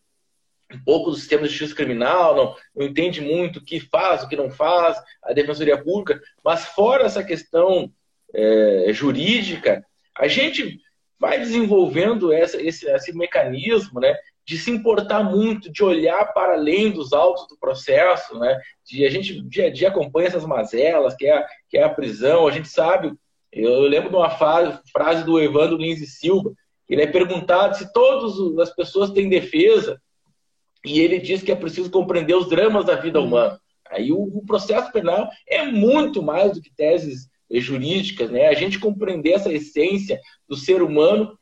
um pouco do sistema de justiça criminal, não, não entende muito o que faz, o que não faz, a defensoria pública, mas fora essa questão é, jurídica, a gente vai desenvolvendo essa, esse, esse mecanismo né, de se importar muito, de olhar para além dos autos do processo, né, de a gente dia a dia acompanha essas mazelas, que é, a, que é a prisão, a gente sabe, eu lembro de uma frase, frase do Evandro Lins e Silva, ele é perguntado se todas as pessoas têm defesa, e ele diz que é preciso compreender os dramas da vida humana. Aí o, o processo penal é muito mais do que teses jurídicas, né? A gente compreender essa essência do ser humano,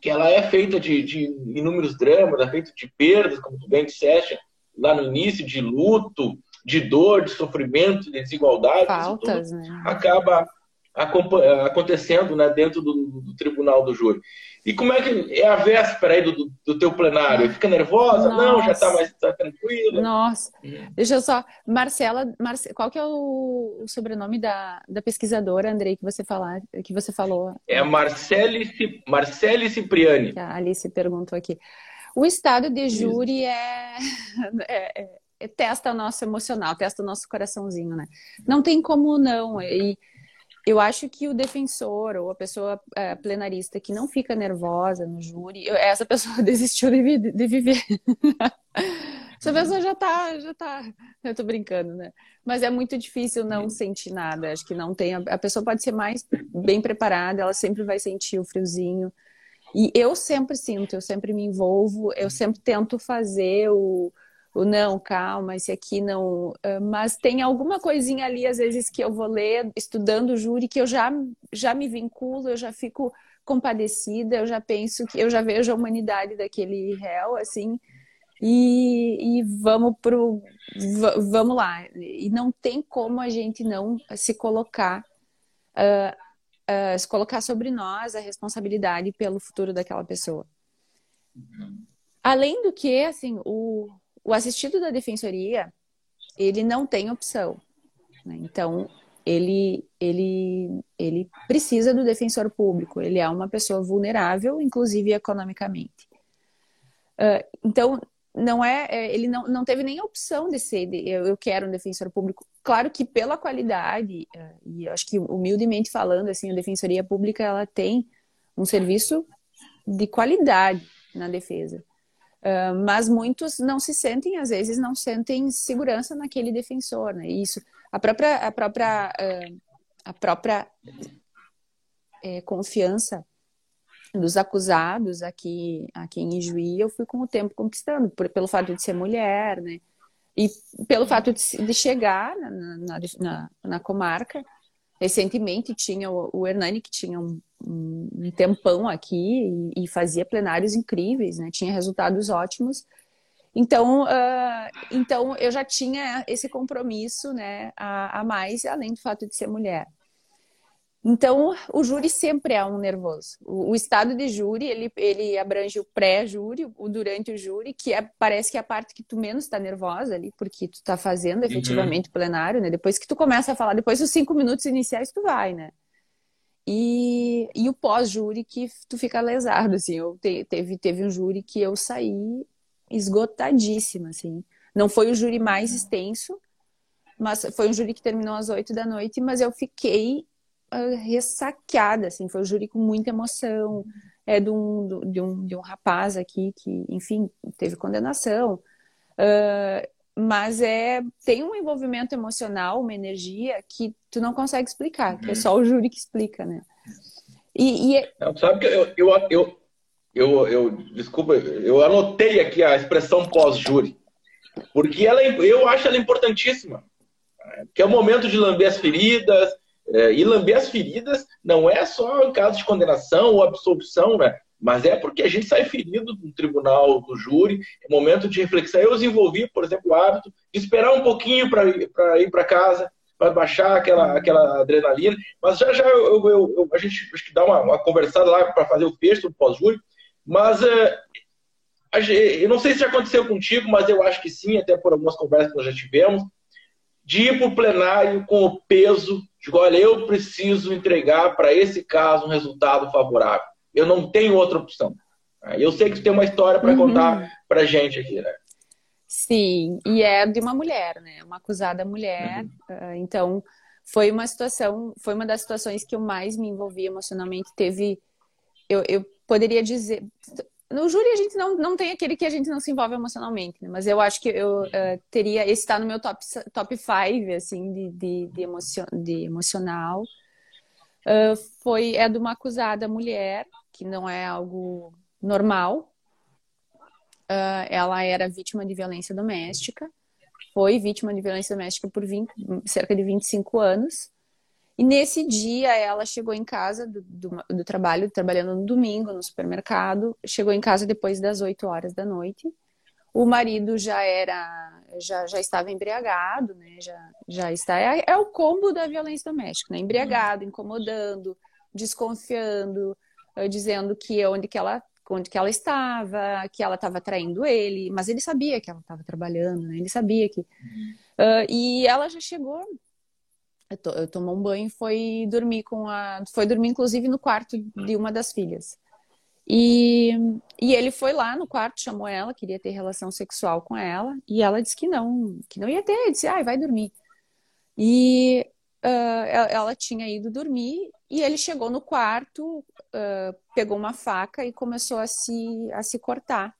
que ela é feita de, de inúmeros dramas, é feita de perdas, como tu bem disseste lá no início, de luto, de dor, de sofrimento, de desigualdade, Faltas, né? acaba acontecendo né, dentro do, do, tribunal do júri. E como é que é a véspera aí do, do teu plenário? Fica nervosa? Nossa. Não, já está mais tá tranquila? Nossa, hum. deixa eu só. Marcela, Marce... qual que é o, sobrenome da, da pesquisadora, Andrei, que você, falar, que você falou? É Marcele, Marcele Cipriani. A Alice perguntou aqui. O estado de júri [laughs] é, é, é, testa o nosso emocional, testa o nosso coraçãozinho, né? Não tem como não. E eu acho que o defensor ou a pessoa é, plenarista que não fica nervosa no júri, essa pessoa [laughs] desistiu de, de viver. essa pessoa já tá, já tá. Eu tô brincando, né? Mas é muito difícil não sentir nada. Acho que não tem. A pessoa pode ser mais bem preparada, ela sempre vai sentir o friozinho. E eu sempre sinto, eu sempre me envolvo, eu sempre tento fazer o, o não, calma, esse aqui não. Mas tem alguma coisinha ali, às vezes, que eu vou ler, estudando o júri, que eu já, já me vinculo, eu já fico compadecida, eu já penso que eu já vejo a humanidade daquele réu, assim, e, e vamos pro. Vamos lá. E não tem como a gente não se colocar. Uh, uh, se colocar sobre nós a responsabilidade pelo futuro daquela pessoa. Além do que, assim, o, o assistido da defensoria, ele não tem opção. Né? Então, ele, ele, ele precisa do defensor público. Ele é uma pessoa vulnerável, inclusive economicamente. Uh, então, não é, é, ele não, não teve nem opção de ser, de, eu, eu, quero um defensor público. Claro que pela qualidade, uh, e acho que humildemente falando, assim, a defensoria pública ela tem um serviço de qualidade na defesa. Uh, mas muitos não se sentem, às vezes, não sentem segurança naquele defensor, né? Isso, a própria, a própria, uh, a própria é, confiança dos acusados aqui, aqui em Ijuí, eu fui com o tempo conquistando, por, pelo fato de ser mulher, né? E pelo fato de, de chegar na, na, na, na comarca, recentemente tinha o, o Hernani, que tinha um, um, tempão aqui e, e, fazia plenários incríveis, né? Tinha resultados ótimos. Então, uh, então eu já tinha esse compromisso, né, a, a, mais, além do fato de ser mulher. Então, o júri sempre é um nervoso. O, o estado de júri, ele, ele abrange o pré-júri, o durante o júri, que é, parece que é a parte que tu menos está nervosa ali, porque tu está fazendo uhum. efetivamente uhum. plenário, né? Depois que tu começa a falar, depois dos cinco minutos iniciais, tu vai, né? E, e o pós-júri que tu fica lesado, assim. Eu te, teve, teve um júri que eu saí esgotadíssima, assim. Não foi o júri mais extenso, mas foi um júri que terminou às oito da noite, mas eu fiquei uh, ressaqueada, assim, foi um júri com muita emoção, é de um, de um, de um rapaz aqui que, enfim, teve condenação, uh, mas é tem um envolvimento emocional, uma energia que tu não consegue explicar, que é só o júri que explica, né? E, e... É não, sabe que eu, eu, eu, eu, eu, desculpa, eu anotei aqui a expressão pós-júri, porque ela, é, eu acho ela importantíssima, que é o momento de lamber as feridas, é, e lamber as feridas não é só em caso de condenação ou absolvição, né? Mas é porque a gente sai ferido do tribunal, do júri, é momento de reflexão. Eu desenvolvi, por exemplo, o hábito de esperar um pouquinho para ir para casa, para baixar aquela, aquela adrenalina. Mas já já eu, eu, eu, a gente acho que dá uma, uma conversada lá para fazer o fecho do pós-júri. Mas é, eu não sei se já aconteceu contigo, mas eu acho que sim, até por algumas conversas que nós já tivemos, de ir para o plenário com o peso de, olha, eu preciso entregar para esse caso um resultado favorável. Eu não tenho outra opção. Eu sei que tu tem uma história para uhum. contar para gente aqui, né? Sim, e é de uma mulher, né? Uma acusada mulher. Uhum. Então, foi uma situação, foi uma das situações que eu mais me envolvi emocionalmente. Teve, eu, eu poderia dizer, no júri a gente não, não tem aquele que a gente não se envolve emocionalmente, né? Mas eu acho que eu uh, teria, esse está no meu top, top five, assim, de, de, de, emocion, de emocional. Uh, foi, é de uma acusada mulher, que não é algo normal. Uh, ela era vítima de violência doméstica, foi vítima de violência doméstica por 20, cerca de 25 anos. E nesse dia ela chegou em casa do, do, do, trabalho, trabalhando no domingo no supermercado, chegou em casa depois das 8 horas da noite. O marido já era, já, já estava embriagado, né? Já, já está. É, é o combo da violência doméstica, né? Embriagado, incomodando, desconfiando, dizendo que onde que ela onde que ela estava, que ela estava traindo ele, mas ele sabia que ela estava trabalhando, né? Ele sabia que. Uh, e ela já chegou eu tomou um banho e foi dormir com a. Foi dormir, inclusive, no quarto de uma das filhas. E, e ele foi lá no quarto, chamou ela, queria ter relação sexual com ela, e ela disse que não, que não ia ter. Disse, ai, ah, vai dormir. E uh, ela tinha ido dormir, e ele chegou no quarto, uh, pegou uma faca e começou a se, a se cortar.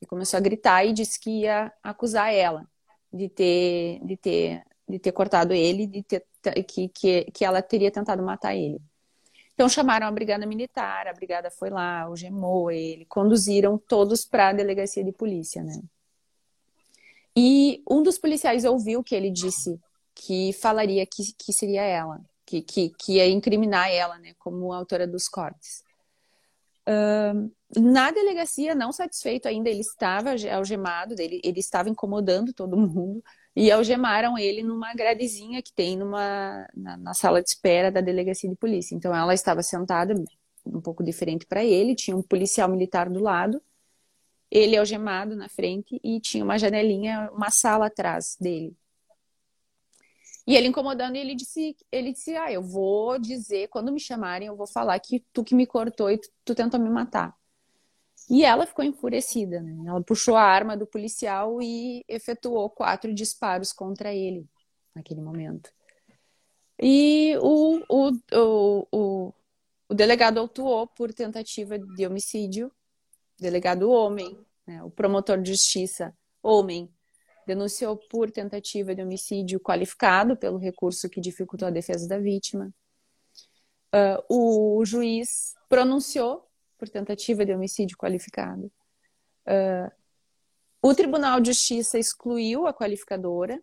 E começou a gritar e disse que ia acusar ela de ter, de ter de ter cortado ele, de ter, que, que, que ela teria tentado matar ele. Então chamaram a brigada militar, a brigada foi lá, algemou ele, conduziram todos para a delegacia de polícia, né? E um dos policiais ouviu que ele disse que falaria que, que seria ela, que, que, que ia incriminar ela, né, como autora dos cortes. Na delegacia, não satisfeito ainda, ele estava algemado, ele, ele estava incomodando todo [laughs] mundo e algemaram ele numa gradezinha que tem numa, na, na, sala de espera da delegacia de polícia. Então ela estava sentada um pouco diferente para ele, tinha um policial militar do lado, ele algemado na frente e tinha uma janelinha, uma sala atrás dele. E ele incomodando, ele disse, ele disse: "Ah, eu vou dizer quando me chamarem, eu vou falar que tu que me cortou e tu, tu tentou me matar". E ela ficou enfurecida, né? Ela puxou a arma do policial e efetuou quatro disparos contra ele naquele momento. E o, o, o, o, o delegado autuou por tentativa de homicídio, delegado homem, né? o promotor de justiça homem, denunciou por tentativa de homicídio qualificado pelo recurso que dificultou a defesa da vítima. Uh, o juiz pronunciou por tentativa de homicídio qualificado. Uh, o Tribunal de Justiça excluiu a qualificadora.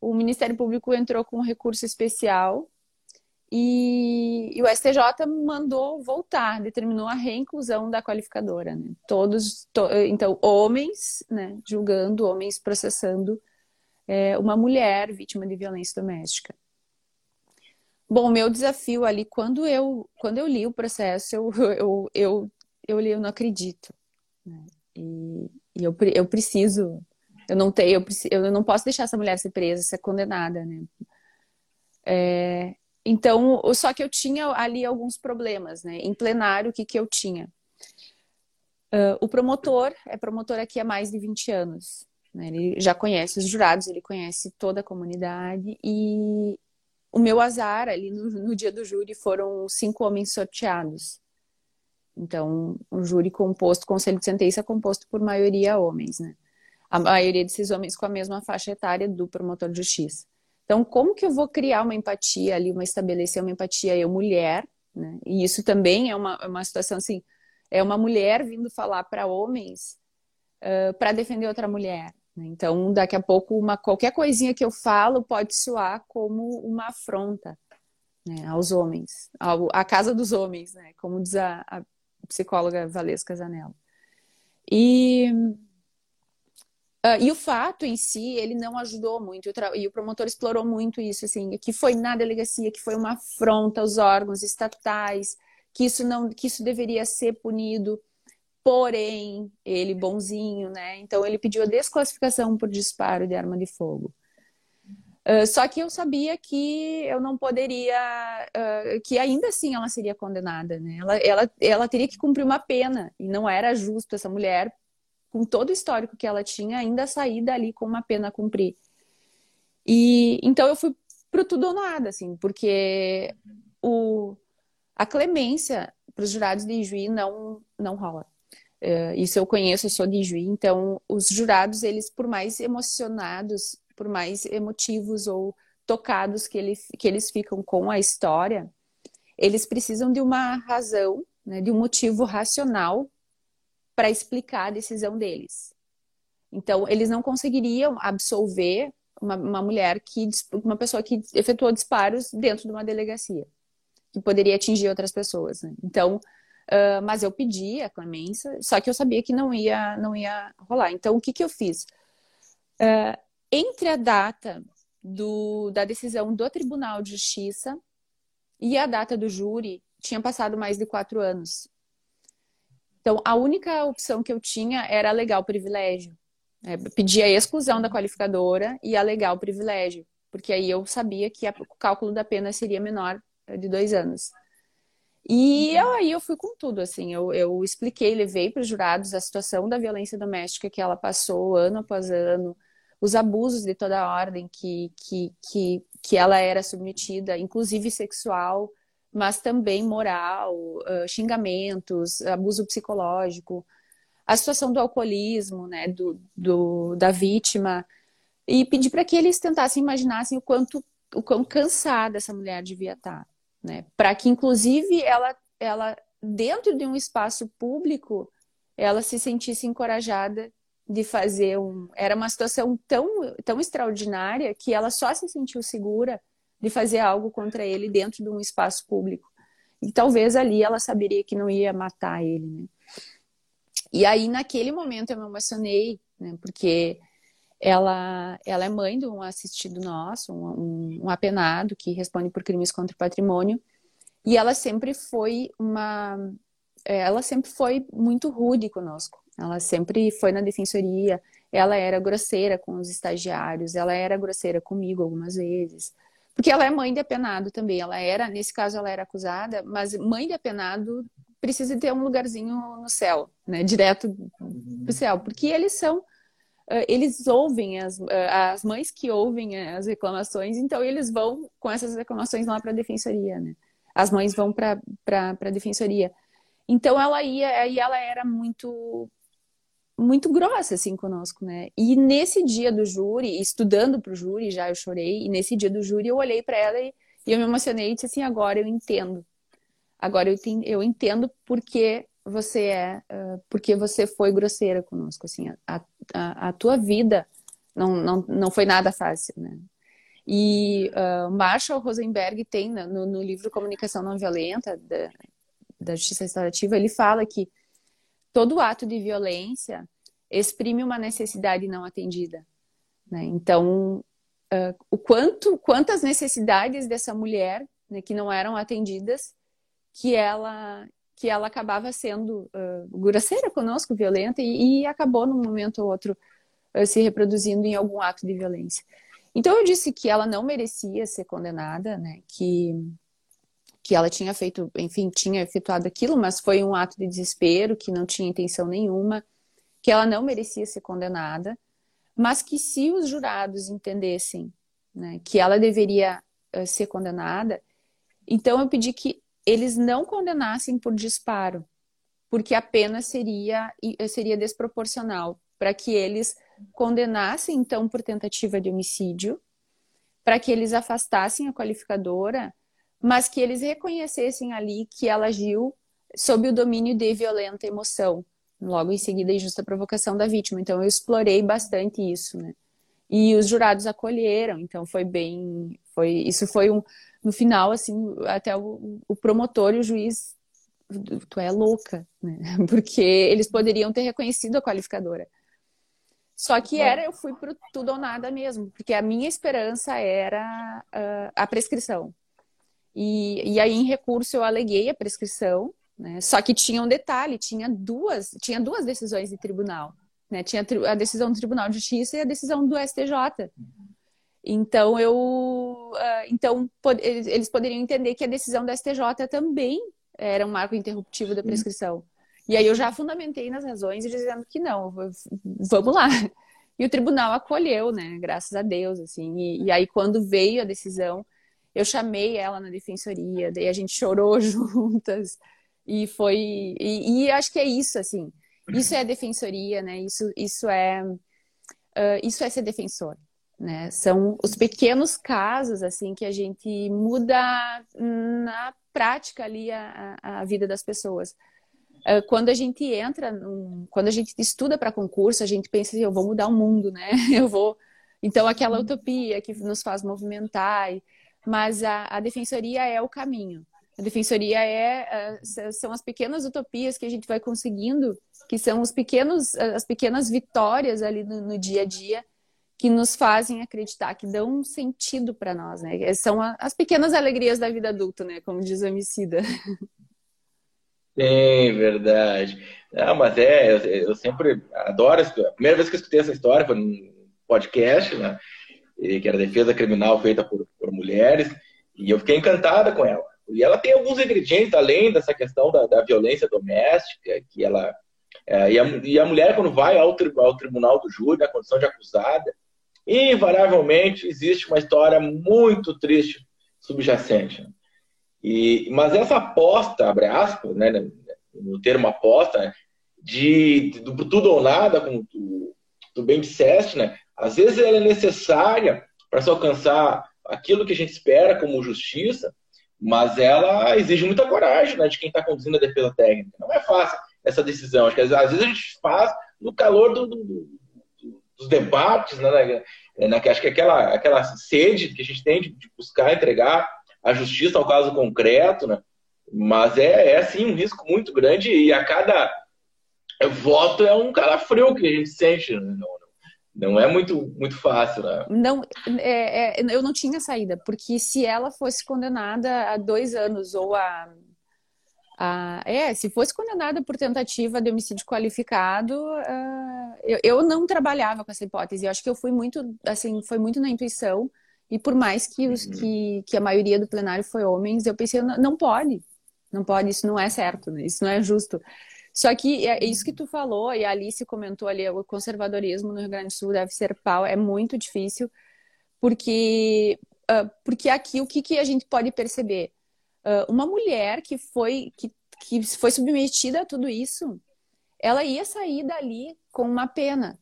O Ministério Público entrou com um recurso especial e, e, o STJ mandou voltar, determinou a reinclusão da qualificadora. Né? Todos, to, então, homens, né, julgando, homens processando é, uma mulher vítima de violência doméstica. Bom, meu desafio ali, quando eu, quando eu li o processo, eu, eu, eu, eu li, eu não acredito. Né? E, e eu, eu preciso, eu não tenho, eu, eu não posso deixar essa mulher ser presa, ser condenada, né? É, então, só que eu tinha ali alguns problemas, né? Em plenário, o que, que eu tinha? Uh, o promotor é promotor aqui há mais de 20 anos. Né? Ele já conhece os jurados, ele conhece toda a comunidade e o meu azar ali no, no dia do júri foram cinco homens sorteados. Então, um júri composto, conselho de sentença composto por maioria homens, né? A maioria desses homens com a mesma faixa etária do promotor de justiça. Então, como que eu vou criar uma empatia ali, uma estabelecer uma empatia eu mulher, né? E isso também é uma, é uma situação assim, é uma mulher vindo falar para homens uh, para defender outra mulher. Né? Então, daqui a pouco, uma, qualquer coisinha que eu falo pode soar como uma afronta né, aos homens, ao, à casa dos homens, né? Como diz a, a psicóloga Valesca Zanella. E Uh, e o fato em si, ele não ajudou muito, e o promotor explorou muito isso, assim, que foi na delegacia, que foi uma afronta aos órgãos estatais, que isso não, que isso deveria ser punido, porém, ele bonzinho, né? Então ele pediu a desclassificação por disparo de arma de fogo. Uh, só que eu sabia que eu não poderia, uh, que ainda assim ela seria condenada, né? Ela, ela, ela teria que cumprir uma pena, e não era justo essa mulher com todo o histórico que ela tinha, ainda sair dali com uma pena a cumprir. E então eu fui pro tudo ou nada, assim, porque o, a clemência para os jurados de Juí não, não rola. Uh, isso eu conheço, eu sou de Juí, então os jurados, eles, por mais emocionados, por mais emotivos ou tocados que, ele, que eles ficam com a história, eles precisam de uma razão, né, de um motivo racional para explicar a decisão deles. Então, eles não conseguiriam absolver uma, uma mulher que, uma pessoa que efetuou disparos dentro de uma delegacia, que poderia atingir outras pessoas. Né? Então, uh, mas eu pedi a clemência, só que eu sabia que não ia, não ia rolar. Então, o que, que eu fiz? Uh, entre a data do, da decisão do Tribunal de Justiça e a data do júri, tinha passado mais de quatro anos. Então, a única opção que eu tinha era alegar o privilégio. É, pedir a exclusão da qualificadora e alegar o privilégio, porque aí eu sabia que a, o cálculo da pena seria menor é, de dois anos. E eu, aí eu fui com tudo, assim, eu, eu expliquei, levei para os jurados a situação da violência doméstica que ela passou ano após ano, os abusos de toda ordem que, que, que, que ela era submetida, inclusive sexual, mas também moral, uh, xingamentos, abuso psicológico, a situação do alcoolismo, né, do, do da vítima, e pedir para que eles tentassem imaginar assim, o quanto o quão cansada essa mulher devia estar, né, para que inclusive ela ela dentro de um espaço público ela se sentisse encorajada de fazer um era uma situação tão tão extraordinária que ela só se sentiu segura de fazer algo contra ele dentro de um espaço público. E talvez ali ela saberia que não ia matar ele, né? E aí, naquele momento, eu me emocionei, né? Porque ela, ela é mãe de um assistido nosso, um, um apenado que responde por crimes contra o patrimônio. E ela sempre foi uma... É, ela sempre foi muito rude conosco. Ela sempre foi na defensoria, ela era grosseira com os estagiários, ela era grosseira comigo algumas vezes. Porque ela é mãe de apenado também. Ela era, nesse caso, ela era acusada, mas mãe de apenado precisa ter um lugarzinho no céu, né? Direto pro céu. Porque eles são. Eles ouvem, as, as mães que ouvem as reclamações, então eles vão com essas reclamações lá para a defensoria, né? As mães vão para a defensoria. Então ela ia, e ela era muito muito grossa assim conosco, né? E nesse dia do júri, estudando pro júri, já eu chorei, e nesse dia do júri eu olhei para ela e, e, eu me emocionei e disse assim, agora eu entendo. Agora eu, te, eu entendo porque você é, uh, porque você foi grosseira conosco, assim, a, a, a, tua vida não, não, não foi nada fácil, né? E uh, Marshall Rosenberg tem no, no livro Comunicação Não Violenta, da, da Justiça Restaurativa, ele fala que todo ato de violência exprime uma necessidade não atendida. Né? Então, uh, o quanto, quantas necessidades dessa mulher né, que não eram atendidas, que ela que ela acabava sendo uh, grosseira conosco, violenta, e, e, acabou num momento ou outro uh, se reproduzindo em algum ato de violência. Então eu disse que ela não merecia ser condenada, né? Que que ela tinha feito, enfim, tinha efetuado aquilo, mas foi um ato de desespero, que não tinha intenção nenhuma, que ela não merecia ser condenada, mas que se os jurados entendessem né, que ela deveria uh, ser condenada. Então eu pedi que eles não condenassem por disparo, porque a pena seria, seria desproporcional, para que eles condenassem então por tentativa de homicídio, para que eles afastassem a qualificadora, mas que eles reconhecessem ali que ela agiu sob o domínio de violenta emoção, logo em seguida injusta provocação da vítima. Então eu explorei bastante isso, né? E os jurados acolheram, então foi bem, foi isso foi um no final assim, até o, o promotor e o juiz tu é louca, né? [laughs] Porque eles poderiam ter reconhecido a qualificadora. Só que era, eu fui pro tudo ou nada mesmo, porque a minha esperança era uh, a prescrição. E, e aí, em recurso, eu aleguei a prescrição, né? Só que tinha um detalhe, tinha duas, tinha duas decisões de tribunal. Né? Tinha a decisão do Tribunal de Justiça e a decisão do STJ. Então eu, uh, então eles poderiam entender que a decisão do STJ também era um marco interruptivo da prescrição. E aí eu já fundamentei nas razões dizendo que não, vamos lá. E o tribunal acolheu, né? Graças a Deus, assim. E, e aí quando veio a decisão, eu chamei ela na defensoria, daí a gente chorou [laughs] juntas. E foi. E, e acho que é isso, assim. Isso é defensoria, né? Isso, isso é. Uh, isso é ser defensor. Né? São os pequenos casos assim que a gente muda na prática ali a, a vida das pessoas. Uh, quando a gente entra, num, quando a gente estuda para concurso, a gente pensa assim, eu vou mudar o mundo, né? [laughs] Eu vou. Então aquela utopia que nos faz movimentar, mas a, a defensoria é o caminho. A defensoria é, é, são as pequenas utopias que a gente vai conseguindo, que são os pequenos, as pequenas vitórias ali no, no dia a dia que nos fazem acreditar, que dão um sentido para nós, né? São as pequenas alegrias da vida adulta, né? Como diz a Emicida. [laughs] Sim, verdade. Não, mas é, eu, eu, sempre adoro. A primeira vez que eu escutei essa história foi num podcast, né? Que era defesa criminal feita por, por mulheres, e eu fiquei encantada com ela. E ela tem alguns ingredientes, além dessa questão da, da violência doméstica, que ela. É, e, a, e, a, mulher, quando vai ao, ao tribunal do júri, na condição de acusada, invariavelmente existe uma história muito triste subjacente. E, mas essa aposta, abre aspas, né, no termo aposta, de, de, do tudo ou nada, como tu, tu bem disseste, né, às vezes ela é necessária para se alcançar aquilo que a gente espera como justiça, mas ela exige muita coragem né, de quem está conduzindo a defesa técnica. Não é fácil essa decisão. Acho que às vezes a gente faz no calor do, do, dos debates, né, né, né acho que aquela, aquela sede que a gente tem de, de, buscar entregar a justiça ao caso concreto, né, mas é, é sim um risco muito grande e a cada voto é um calafrio que a gente sente. Né? Não é muito, muito fácil, né? Não, é, é, eu não tinha saída, porque se ela fosse condenada a dois anos ou a, a é, se fosse condenada por tentativa de homicídio qualificado, uh, eu, eu não trabalhava com essa hipótese. Eu acho que eu fui muito, assim, foi muito na intuição. E por mais que, os, uhum. que, que a maioria do plenário foi homens, eu pensei, não, não pode, não pode, isso não é certo, né? isso não é justo. Só que é isso que tu falou, e a Alice comentou ali, o conservadorismo no Rio Grande do Sul deve ser pau, é muito difícil, porque, uh, porque aqui o que, que a gente pode perceber? Uh, uma mulher que foi, que, que foi submetida a tudo isso, ela ia sair dali com uma pena.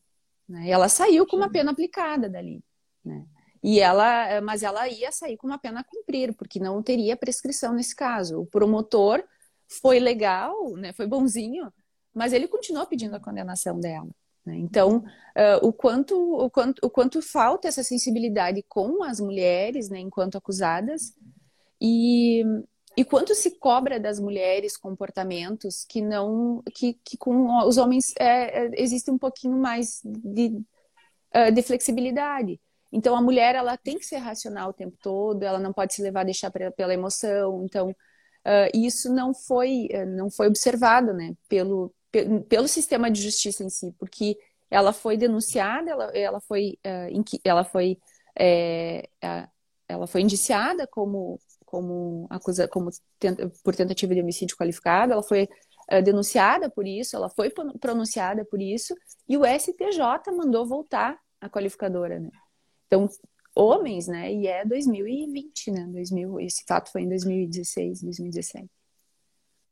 Né? Ela saiu com uma pena aplicada dali. Né? E ela, mas ela ia sair com uma pena a cumprir, porque não teria prescrição nesse caso. O promotor foi legal, né, foi bonzinho, mas ele continuou pedindo a condenação dela. Né? Então, uh, o, quanto, o, quanto, o quanto falta essa sensibilidade com as mulheres, né, enquanto acusadas, e, e quanto se cobra das mulheres comportamentos que não que, que com os homens é, é, existe um pouquinho mais de, de flexibilidade. Então a mulher ela tem que ser racional o tempo todo, ela não pode se levar a deixar pela emoção. Então uh, isso não foi, uh, não foi observado né, pelo, pelo sistema de justiça em si, porque ela foi denunciada, ela, ela foi, uh, ela foi, é, ela foi indiciada como, como, acusa, como por tentativa de homicídio qualificado, ela foi denunciada por isso, ela foi pronunciada por isso, e o STJ mandou voltar a qualificadora. Né? Então, homens, né? E é 2020, né? 2000, esse fato foi em 2016, 2017.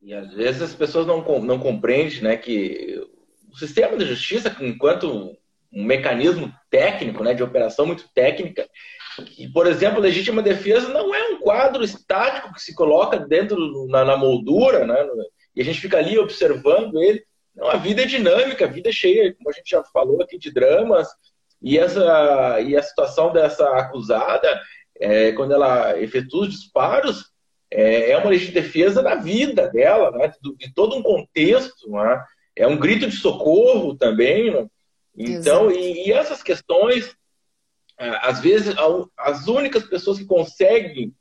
E às vezes as pessoas não, não compreendem, né, que o sistema de justiça, enquanto um mecanismo técnico, né, de operação muito técnica, que, por exemplo, legítima defesa não é um quadro estático que se coloca dentro na, na moldura, né, e a gente fica ali observando ele. Não, a vida é dinâmica, a vida é cheia, como a gente já falou aqui, de dramas, e, essa, e a situação dessa acusada, é, quando ela efetua os disparos, é, é uma legítima defesa da vida dela, né? de, de todo um contexto. Né? É um grito de socorro também. Né? Então, e, e, essas questões, às vezes, as únicas pessoas que conseguem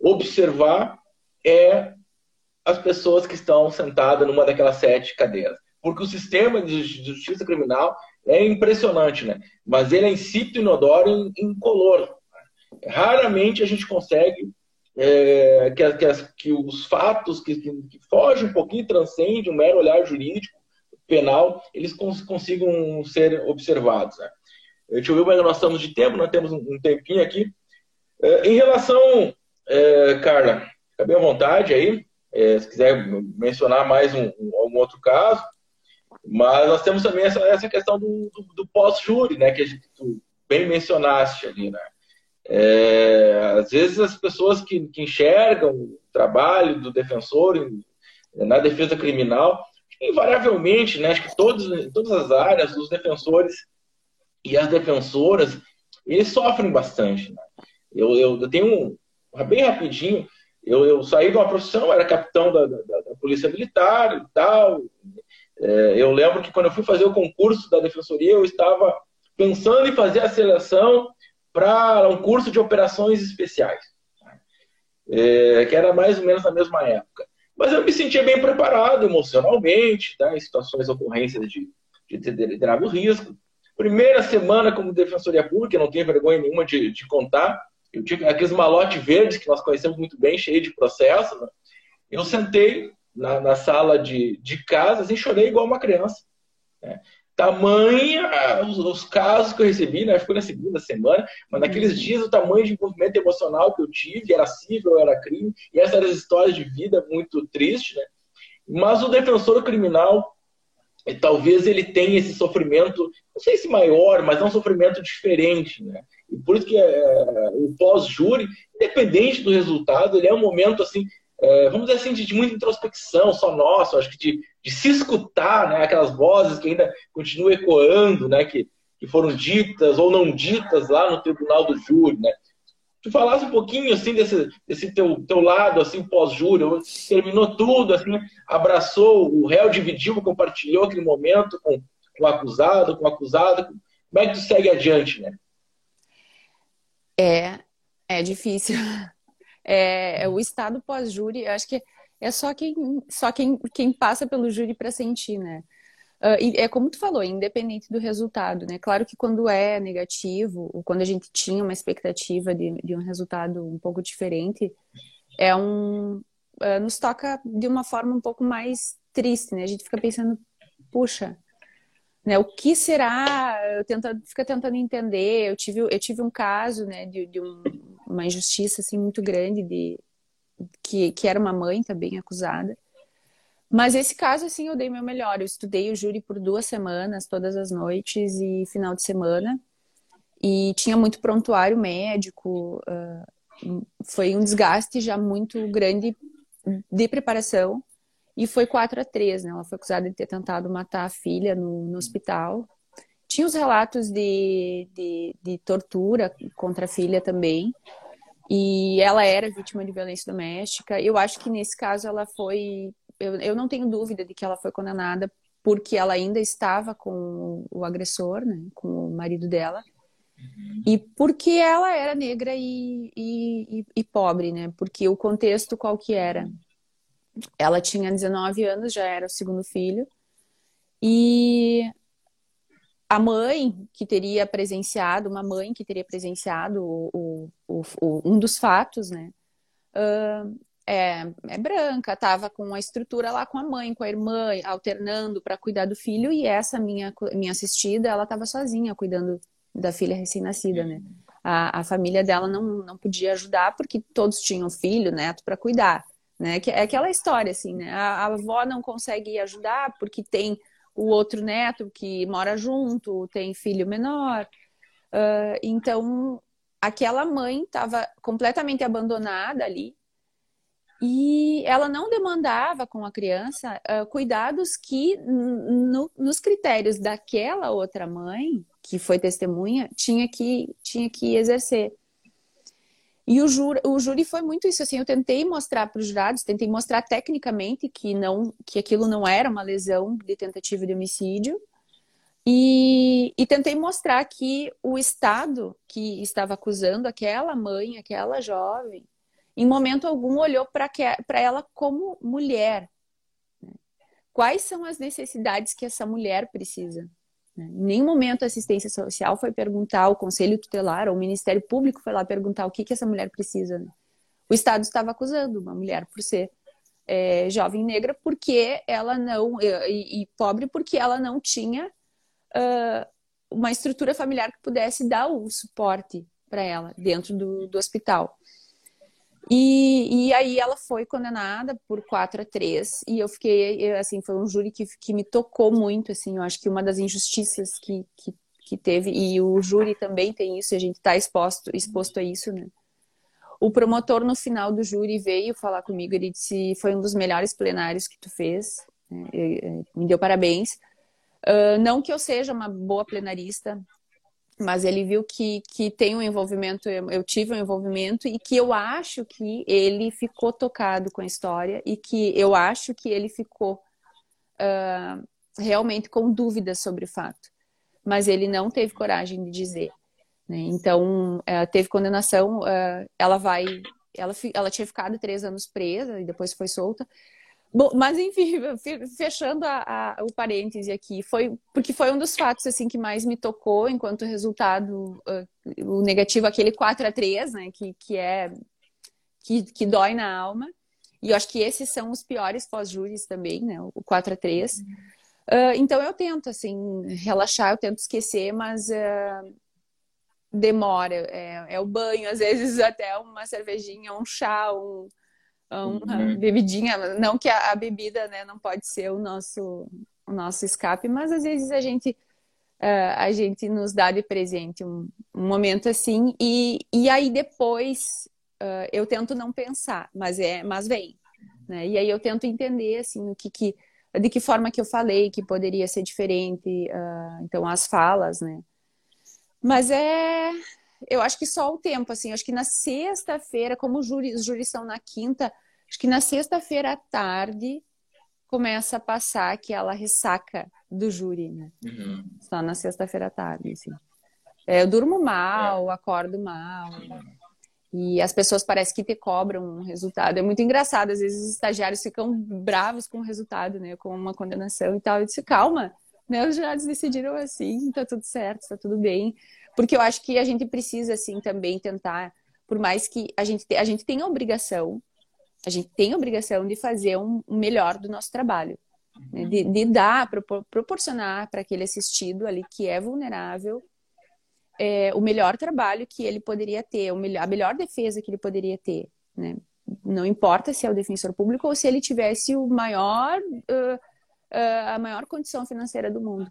observar é as pessoas que estão sentadas numa daquelas sete cadeiras. Porque o sistema de justiça criminal é impressionante, né? Mas ele é insípido, inodoro e incolor. Raramente a gente consegue é, que, que, que, os fatos que, que, fogem um pouquinho, transcendem um mero olhar jurídico, penal, eles cons consigam ser observados. Né? Deixa eu ver como nós estamos de tempo, nós temos um, tempinho aqui. É, em relação, é, Carla, fica bem à vontade aí, é, se quiser mencionar mais um, um, um outro caso. Mas nós temos também essa, essa questão do, do, do pós-júri, né, que a gente, tu bem mencionaste ali, né? É, às vezes as pessoas que, que, enxergam o trabalho do defensor em, na defesa criminal, invariavelmente, né, acho que todos, em todas as áreas, os defensores e as defensoras, eles sofrem bastante. Né? Eu, eu, eu, tenho bem rapidinho, eu, eu saí de uma profissão, era capitão da, da, da Polícia Militar e tal, é, eu lembro que quando eu fui fazer o concurso da defensoria, eu estava pensando em fazer a seleção para um curso de operações especiais, é, que era mais ou menos na mesma época. Mas eu me sentia bem preparado emocionalmente, tá, em situações, ocorrências de, de grave risco. Primeira semana como defensoria pública, não tenho vergonha nenhuma de, de contar, eu tinha aqueles malotes verdes que nós conhecemos muito bem, cheio de processo. Né? Eu sentei na, na sala de, de casa, assim, chorei igual uma criança. Né? Tamanha os, os, casos que eu recebi, né? Ficou na segunda semana, mas naqueles uhum. dias o tamanho de envolvimento emocional que eu tive, era civil, era crime, e essas eram histórias de vida muito tristes, né? Mas o defensor criminal, talvez ele tenha esse sofrimento, não sei se maior, mas é um sofrimento diferente, né? E por isso que é, o pós-júri, independente do resultado, ele é um momento assim é, vamos dizer assim, de, de, muita introspecção, só nossa, acho que de, de, se escutar, né, aquelas vozes que ainda continuam ecoando, né, que, que foram ditas ou não ditas lá no tribunal do júri, né. Tu falasse um pouquinho, assim, desse, desse teu, teu lado, assim, pós-júri, terminou tudo, assim, abraçou, o réu dividiu, compartilhou aquele momento com, com o acusado, com o acusado, como é que tu segue adiante, né? É, é difícil. É, é, o estado pós-júri, acho que é só quem, só quem, quem passa pelo júri para sentir, né? Uh, é como tu falou, independente do resultado, né? Claro que quando é negativo, ou quando a gente tinha uma expectativa de, de um resultado um pouco diferente, é um uh, nos toca de uma forma um pouco mais triste, né? A gente fica pensando, puxa, né? O que será? Eu tento, fica tentando entender. Eu tive, eu tive um caso, né, de, de um, uma injustiça assim muito grande de que, que era uma mãe também acusada. Mas esse caso, assim, eu dei meu melhor. Eu estudei o júri por duas semanas, todas as noites e final de semana. E tinha muito prontuário médico. Uh, foi um desgaste já muito grande de preparação. E foi 4 a 3 né? Ela foi acusada de ter tentado matar a filha no, no hospital. Tinha os relatos de, de, de tortura contra a filha também. E ela era vítima de violência doméstica. Eu acho que nesse caso ela foi. Eu, eu não tenho dúvida de que ela foi condenada porque ela ainda estava com o agressor, né, com o marido dela, e porque ela era negra e, e, e, pobre, né? Porque o contexto qual que era? Ela tinha 19 anos, já era o segundo filho, e a mãe que teria presenciado, uma mãe que teria presenciado o, o, o, um dos fatos, né? Uh, é, é, branca, estava com a estrutura lá com a mãe, com a irmã, alternando para cuidar do filho, e essa minha, minha assistida, ela estava sozinha cuidando da filha recém-nascida, né? a, a família dela não, não podia ajudar porque todos tinham filho, neto para cuidar. Né? Que é aquela história, assim, né? A, a avó não consegue ajudar porque tem o outro neto que mora junto, tem filho menor. Uh, então, aquela mãe estava completamente abandonada ali e ela não demandava com a criança uh, cuidados que, no, nos critérios daquela outra mãe, que foi testemunha, tinha que, tinha que exercer. E o júri, o júri foi muito isso, assim, eu tentei mostrar para os jurados, tentei mostrar tecnicamente que não, que aquilo não era uma lesão de tentativa de homicídio, e, e tentei mostrar que o Estado que estava acusando aquela mãe, aquela jovem, em momento algum olhou para ela como mulher. Né? Quais são as necessidades que essa mulher precisa? Né? Em nenhum momento a assistência social foi perguntar ao Conselho Tutelar ou o Ministério Público foi lá perguntar o que, que essa mulher precisa. Né? O Estado estava acusando uma mulher por ser é, jovem negra porque ela não e, e, pobre porque ela não tinha uh, uma estrutura familiar que pudesse dar o suporte para ela dentro do, do hospital. E, e aí ela foi condenada por 4 a 3 e eu fiquei, assim, foi um júri que, que me tocou muito, assim, eu acho que uma das injustiças que, que, que teve, e o júri também tem isso, a gente está exposto, exposto a isso, né? O promotor, no final do júri, veio falar comigo, ele disse, foi um dos melhores plenários que tu fez, né? me deu parabéns. Uh, não que eu seja uma boa plenarista, mas ele viu que, que tem um envolvimento, eu, eu, tive um envolvimento e que eu acho que ele ficou tocado com a história e que eu acho que ele ficou uh, realmente com dúvidas sobre o fato, mas ele não teve coragem de dizer. Né? Então, uh, teve condenação, uh, ela vai, ela, ela tinha ficado três anos presa e depois foi solta, Bom, mas enfim, [laughs] fechando a, a, o parêntese aqui, foi porque foi um dos fatos assim que mais me tocou enquanto resultado uh, o negativo aquele 4 a 3, né, que, que é que, que dói na alma. E eu acho que esses são os piores pós-júris também, né, o 4 a 3. Uh, então eu tento assim relaxar, eu tento esquecer, mas uh, demora, é, é o banho, às vezes [laughs] até uma cervejinha, um chá, um uma uhum. bebidinha, não que a, a, bebida né, não pode ser o nosso, o nosso escape, mas às vezes a gente uh, a gente nos dá de presente um, um momento assim e, e aí depois uh, eu tento não pensar, mas é mas vem, né? E aí eu tento entender assim o que, que de que forma que eu falei que poderia ser diferente, uh, então as falas, né? Mas é eu acho que só o tempo, assim, acho que na sexta-feira, como os júris, são na quinta, acho que na sexta-feira à tarde começa a passar aquela ressaca do júri, né? Uhum. Só na sexta-feira à tarde, assim. É, eu durmo mal, é. acordo mal. E as pessoas parecem que te cobram um resultado. É muito engraçado, às vezes os estagiários ficam bravos com o resultado, né? Com uma condenação e tal. Eu disse, calma, né? Os jurados decidiram assim, tá tudo certo, tá tudo bem. Porque eu acho que a gente precisa, assim, também tentar, por mais que a gente, a gente tenha a obrigação, a gente tem a obrigação de fazer um, um melhor do nosso trabalho. Né? De, de, dar, proporcionar para aquele assistido ali que é vulnerável é, o melhor trabalho que ele poderia ter, o melhor, a melhor defesa que ele poderia ter. Né? Não importa se é o defensor público ou se ele tivesse o maior, uh, uh, a maior condição financeira do mundo.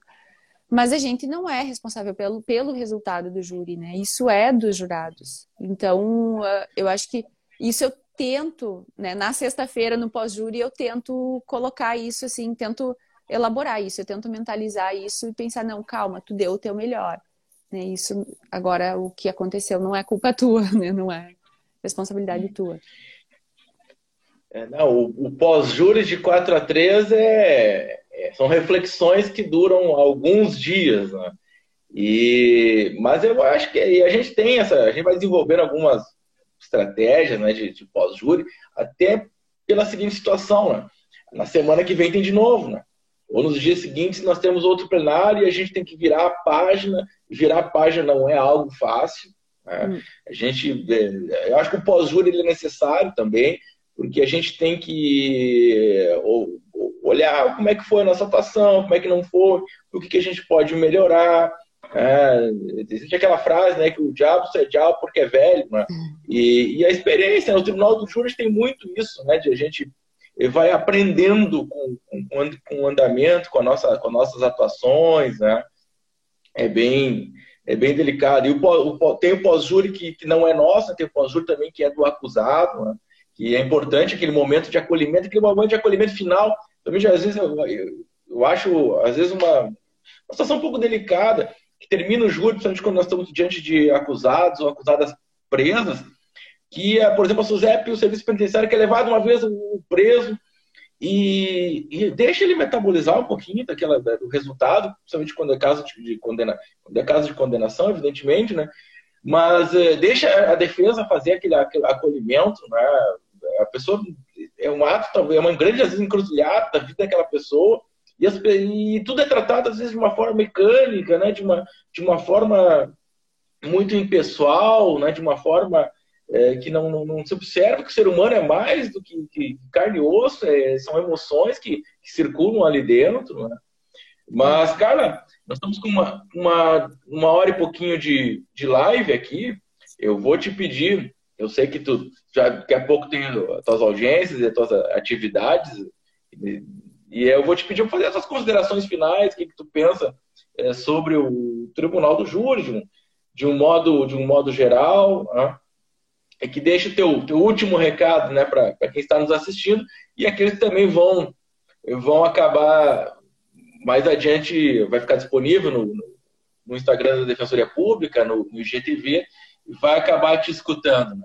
Mas a gente não é responsável pelo, pelo resultado do júri, né? Isso é dos jurados. Então, uh, eu acho que isso eu tento, né? Na sexta-feira, no pós-júri, eu tento colocar isso assim, tento elaborar isso, eu tento mentalizar isso e pensar, não, calma, tu deu o teu melhor. Né? Isso, agora, o que aconteceu não é culpa [laughs] tua, né? Não é responsabilidade tua. É, não, o, o pós-júri de 4 a 3 é, é, são reflexões que duram alguns dias, né? E, mas eu acho que a gente tem essa, a gente vai desenvolvendo algumas estratégias né, de, de pós-júri, até pela seguinte situação, né? Na semana que vem tem de novo, né? Ou nos dias seguintes nós temos outro plenário e a gente tem que virar a página. Virar a página não é algo fácil. Né? Hum. A gente, é, eu acho que o pós-júri é necessário também, porque a gente tem que olhar como é que foi a nossa atuação, como é que não foi, o que, que a gente pode melhorar. É, existe aquela frase, né, que o diabo é diabo porque é velho, né? E, e a experiência no Tribunal do Júri tem muito isso, né, de a gente vai aprendendo com, com, com o andamento, com, a nossa, com nossas atuações, né? É bem, é bem delicado. E o, o tem o pós-júri que, que não é nosso, tem o pós-júri também que é do acusado, né? que é importante aquele momento de acolhimento, aquele momento de acolhimento final. Também às vezes eu, eu, eu acho, às vezes, uma, uma situação um pouco delicada, que termina o júri, principalmente quando nós estamos diante de acusados ou acusadas presas, que, é, por exemplo, a SUSEP, o serviço penitenciário, que é levado uma vez o preso e, e, deixa ele metabolizar um pouquinho daquela, do resultado, principalmente quando é caso de, condena, quando é caso de condenação, evidentemente, né? Mas é, deixa a defesa fazer aquele, aquele acolhimento, né? A pessoa é um ato, é uma grande às vezes encruzilhada da vida daquela pessoa e, as, e, tudo é tratado às vezes de uma forma mecânica, né? De uma de uma forma muito impessoal, né? De uma forma é, que não, não, não, se observa que o ser humano é mais do que, que carne e osso, é, são emoções que, que, circulam ali dentro. Né? Mas, cara, nós estamos com uma, uma, uma hora e pouquinho de, de live aqui. Eu vou te pedir, eu sei que tu já daqui a pouco tem as tuas audiências e as tuas atividades, e, e eu vou te pedir para fazer essas considerações finais, o que, que tu pensa é, sobre o Tribunal do Júri, de um, de um modo, de um modo geral. Né? é que deixa o teu, teu último recado né, para quem está nos assistindo e aqueles que também vão, vão acabar mais adiante, vai ficar disponível no, no Instagram da Defensoria Pública, no, no IGTV, e vai acabar te escutando. Né?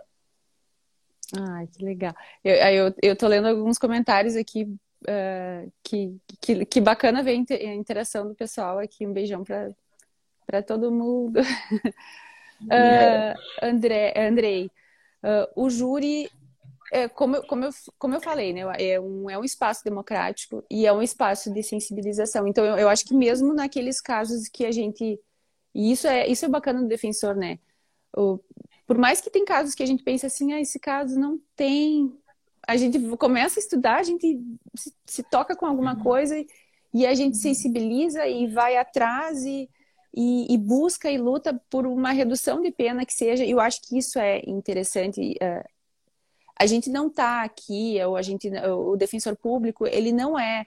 Ai, que legal. Eu, eu, eu tô lendo alguns comentários aqui, uh, que, que, que bacana ver a interação do pessoal aqui. Um beijão para todo mundo. [laughs] uh, André, Andrei, Uh, o júri, é, como, como, eu, como eu falei, né, é, um, é um espaço democrático e é um espaço de sensibilização. Então, eu, eu acho que mesmo naqueles casos que a gente. E isso é, isso é bacana no defensor, né? O, por mais que tem casos que a gente pensa assim, ah, esse caso não tem. A gente começa a estudar, a gente se, se toca com alguma uhum. coisa e, e a gente sensibiliza e vai atrás e e, e, busca e luta por uma redução de pena que seja. Eu acho que isso é interessante. Uh, a gente não está aqui, ou a gente, o defensor público, ele não é,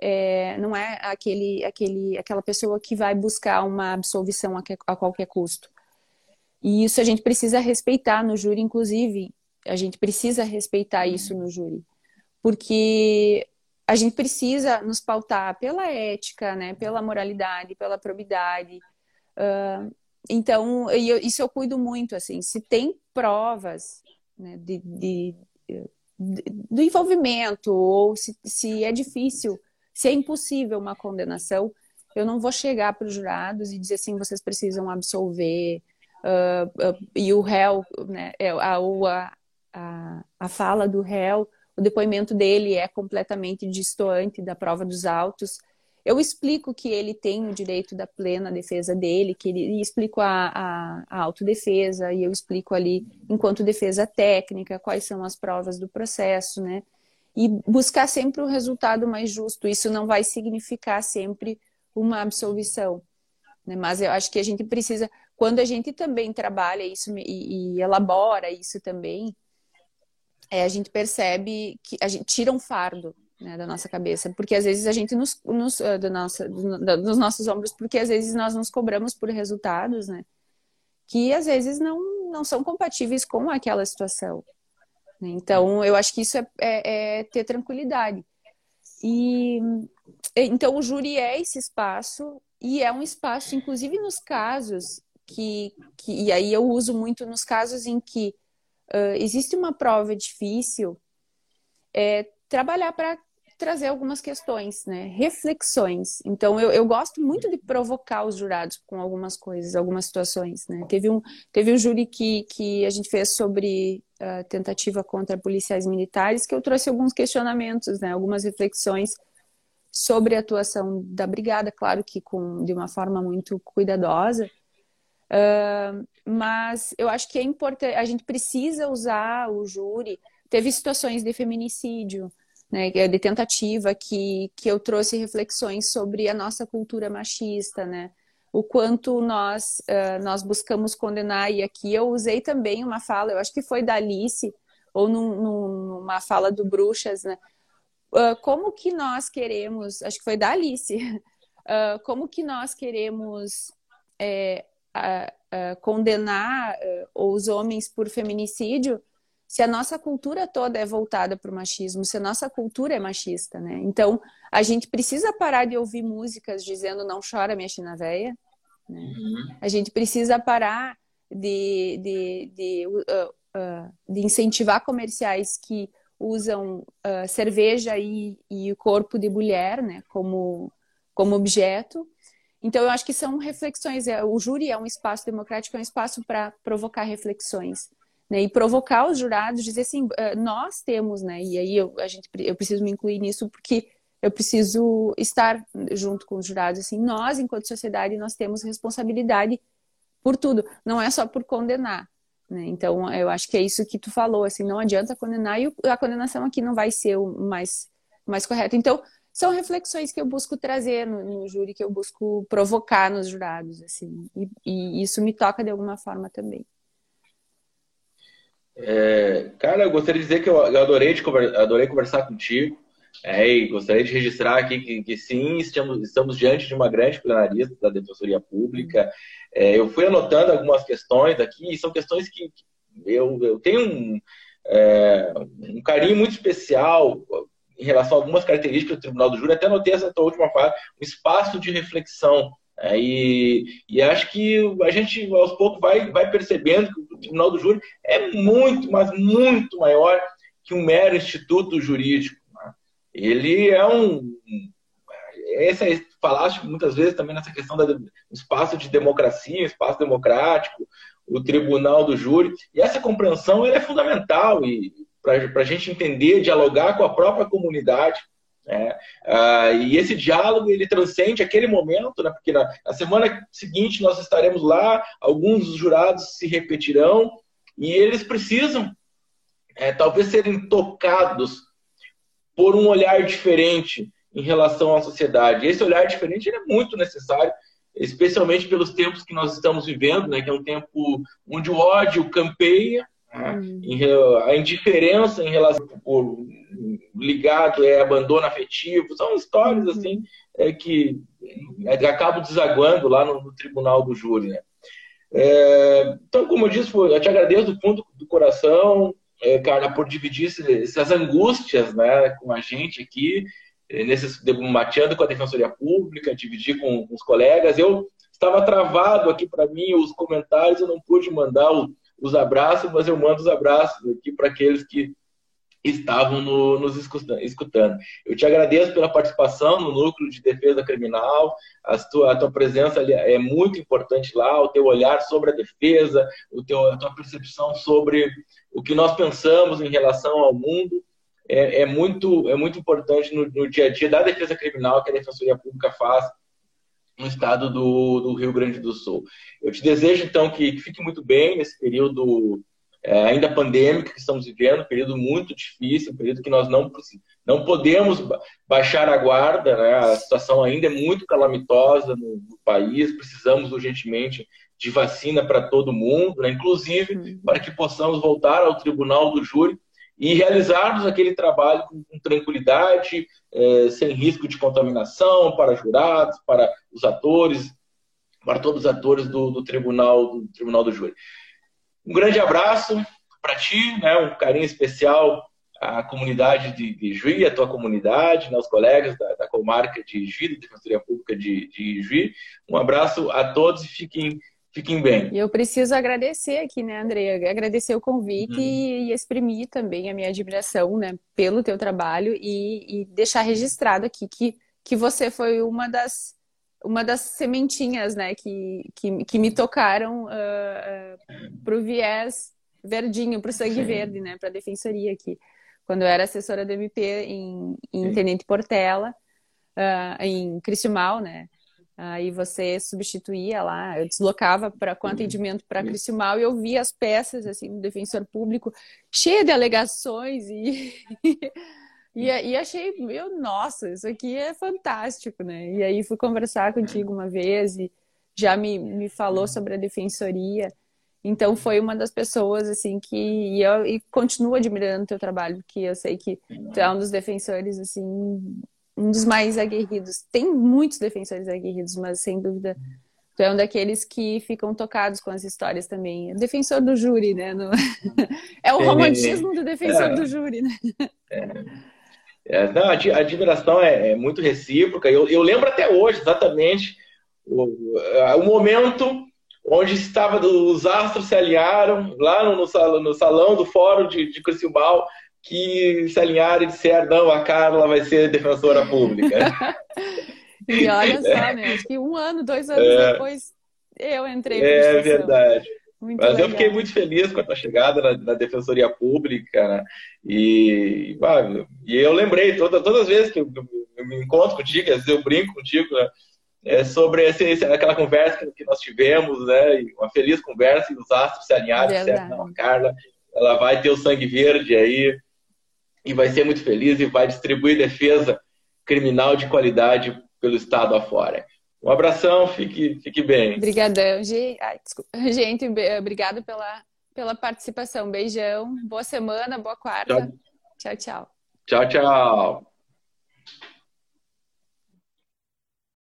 é, não é aquele, aquele, aquela pessoa que vai buscar uma absolvição a, que, a qualquer custo. E isso a gente precisa respeitar no júri, inclusive, a gente precisa respeitar isso no júri, porque a gente precisa nos pautar pela ética, né, pela moralidade, pela probidade. Uh, então, eu, isso eu cuido muito, assim, se tem provas né, de, de, de, do envolvimento, ou se, se é difícil, se é impossível uma condenação, eu não vou chegar para os jurados e dizer assim, vocês precisam absolver, uh, e o réu, né, é, a, a, a fala do réu o depoimento dele é completamente distoante da prova dos autos. Eu explico que ele tem o direito da plena defesa dele, que ele explico a, a, a autodefesa, e eu explico ali, enquanto defesa técnica, quais são as provas do processo, né? E buscar sempre o resultado mais justo. Isso não vai significar sempre uma absolvição. Né? Mas eu acho que a gente precisa, quando a gente também trabalha isso e, e elabora isso também, é, a gente percebe que a gente tira um fardo né, da nossa cabeça, porque às vezes a gente nos, nos uh, do nossa, do, dos nossos ombros, porque às vezes nós nos cobramos por resultados, né, que às vezes não, não são compatíveis com aquela situação. Né? Então, eu acho que isso é, é, é ter tranquilidade. E então o júri é esse espaço e é um espaço, inclusive nos casos que, que e aí eu uso muito nos casos em que uh, existe uma prova difícil, é trabalhar para trazer algumas questões, né? reflexões. Então, eu, eu gosto muito de provocar os jurados com algumas coisas, algumas situações. Né? Teve, um, teve um júri que, que a gente fez sobre uh, tentativa contra policiais militares, que eu trouxe alguns questionamentos, né? algumas reflexões sobre a atuação da brigada, claro que com, de uma forma muito cuidadosa, Uh, mas eu acho que é importante, a gente precisa usar o júri. Teve situações de feminicídio, né, é de tentativa, que, que eu trouxe reflexões sobre a nossa cultura machista, né? o quanto nós, uh, nós buscamos condenar. E aqui eu usei também uma fala, eu acho que foi da Alice, ou num, numa fala do Bruxas, né? Uh, como que nós queremos, acho que foi da Alice, [laughs] como que nós queremos é, condenar os homens por feminicídio se a nossa cultura toda é voltada para o machismo, se a nossa cultura é machista, né? Então, a gente precisa parar de ouvir músicas dizendo não chora minha china véia, né? Uhum. A gente precisa parar de, de, de, uh, uh, de incentivar comerciais que usam uh, cerveja e, e o corpo de mulher né, como, como objeto. Então, eu acho que são reflexões. É, o júri é um espaço democrático, é um espaço para provocar reflexões. Né, e provocar os jurados, dizer assim, nós temos, né, e aí eu, a gente, eu preciso me incluir nisso, porque eu preciso estar junto com os jurados. Assim, nós, enquanto sociedade, nós temos responsabilidade por tudo. Não é só por condenar. Né? Então, eu acho que é isso que tu falou. Assim, não adianta condenar e a condenação aqui não vai ser o mais, mais correto. Então, são reflexões que eu busco trazer no, no júri, que eu busco provocar nos jurados, assim, e, e isso me toca de alguma forma também. É, cara, eu gostaria de dizer que eu adorei, de, adorei conversar contigo. É, e gostaria de registrar aqui que, que sim, estamos, estamos, diante de uma grande plenarista da Defensoria Pública. É, eu fui anotando algumas questões aqui, e são questões que eu, eu tenho um, é, um carinho muito especial em relação a algumas características do Tribunal do Júri, até anotei essa última parte, um espaço de reflexão. É, e, e, acho que a gente, aos poucos, vai, vai percebendo que o Tribunal do Júri é muito, mas muito maior que um mero instituto jurídico ele é um. Essa é, falaste muitas vezes também nessa questão do espaço de democracia, espaço democrático, o tribunal do júri. E essa compreensão é fundamental e para a gente entender, dialogar com a própria comunidade. Né? Ah, e esse diálogo ele transcende aquele momento, né? porque na, na semana seguinte nós estaremos lá, alguns dos jurados se repetirão e eles precisam é, talvez serem tocados por um olhar diferente em relação à sociedade. Esse olhar diferente é muito necessário, especialmente pelos tempos que nós estamos vivendo, né, que é um tempo onde o ódio campeia, né, hum. a indiferença em relação ao ligado é abandono afetivo, são histórias uhum. assim é, que é, acabam desaguando lá no, no tribunal do júri. Né? É, então, como eu disse, eu te agradeço do fundo do coração é, Carla, por dividir essas angústias né, com a gente aqui, é, nesses, mateando com a Defensoria Pública, dividir com, com os colegas. Eu estava travado aqui para mim os comentários, eu não pude mandar o, os abraços, mas eu mando os abraços aqui para aqueles que estavam no, nos escutando. Eu te agradeço pela participação no Núcleo de Defesa Criminal, a tua, a tua presença é muito importante lá, o teu olhar sobre a defesa, o teu, a tua percepção sobre o que nós pensamos em relação ao mundo. É, é muito, é muito importante no, no, dia a dia da defesa criminal que a Defensoria Pública faz no estado do, do Rio Grande do Sul. Eu te desejo, então, que, que fique muito bem nesse período é, ainda pandêmico que estamos vivendo, um período muito difícil, um período que nós não, não podemos baixar a guarda, né? a situação ainda é muito calamitosa no, no país, precisamos urgentemente de vacina para todo mundo, né? inclusive uhum. para que possamos voltar ao tribunal do júri e realizarmos aquele trabalho com, com tranquilidade, é, sem risco de contaminação para jurados, para os atores, para todos os atores do, do tribunal do tribunal do júri. Um grande abraço para ti, né? um carinho especial à comunidade de, de Juí, a tua comunidade, né? os colegas da, da comarca de Juí, da Defensoria Pública de, de Juí. Um abraço a todos e fiquem Fiquem bem. E eu preciso agradecer aqui, né, André? Agradecer o convite uhum. e, e, exprimir também a minha admiração, né, pelo teu trabalho e, e, deixar registrado aqui que, que você foi uma das uma das sementinhas, né, que, que, que me tocaram uh, uh, pro viés verdinho, pro sangue Sim. verde, né, para a defensoria aqui. Quando eu era assessora do MP em, em Tenente Portela, uh, em Cristiumal, né, Aí você substituía lá, eu deslocava para com atendimento para Cristiumal e eu via as peças assim do defensor público cheia de alegações e [laughs] E, e achei, meu, nossa, isso aqui é fantástico, né? E aí fui conversar contigo uma vez e já me, me falou sobre a defensoria. Então foi uma das pessoas assim que e eu e continuo admirando o teu trabalho, porque eu sei que tu é um dos defensores assim, um dos mais aguerridos. Tem muitos defensores aguerridos, mas sem dúvida tu é um daqueles que ficam tocados com as histórias também. Defensor do júri, né? No... [laughs] é o romantismo do defensor é. do júri, né? É. É, não, a admiração é, é muito recíproca. Eu, eu, lembro até hoje exatamente o, o momento onde estava os astros se alinharam lá no, no, salão, no salão, do fórum de, de que se alinharam e disseram, não, a Carla vai ser defensora pública. [laughs] e olha só, né? Acho que um ano, dois anos é, depois, eu entrei É verdade. Muito Mas legal. eu fiquei muito feliz com a tua chegada na, na Defensoria Pública, né? e, e eu lembrei, toda, todas as vezes que eu, eu, me encontro contigo, às vezes eu brinco contigo, né? é sobre esse, aquela conversa que nós tivemos, né? Uma feliz conversa e os astros se alinharam, certo? Não, a Carla, ela vai ter o sangue verde aí e vai ser muito feliz e vai distribuir defesa criminal de qualidade pelo estado afora. Um abração, fique, fique bem. Obrigadão, [laughs] gente. Ai, gente, obrigado pela, pela participação. Beijão, boa semana, boa quarta. Tchau, tchau. Tchau, tchau.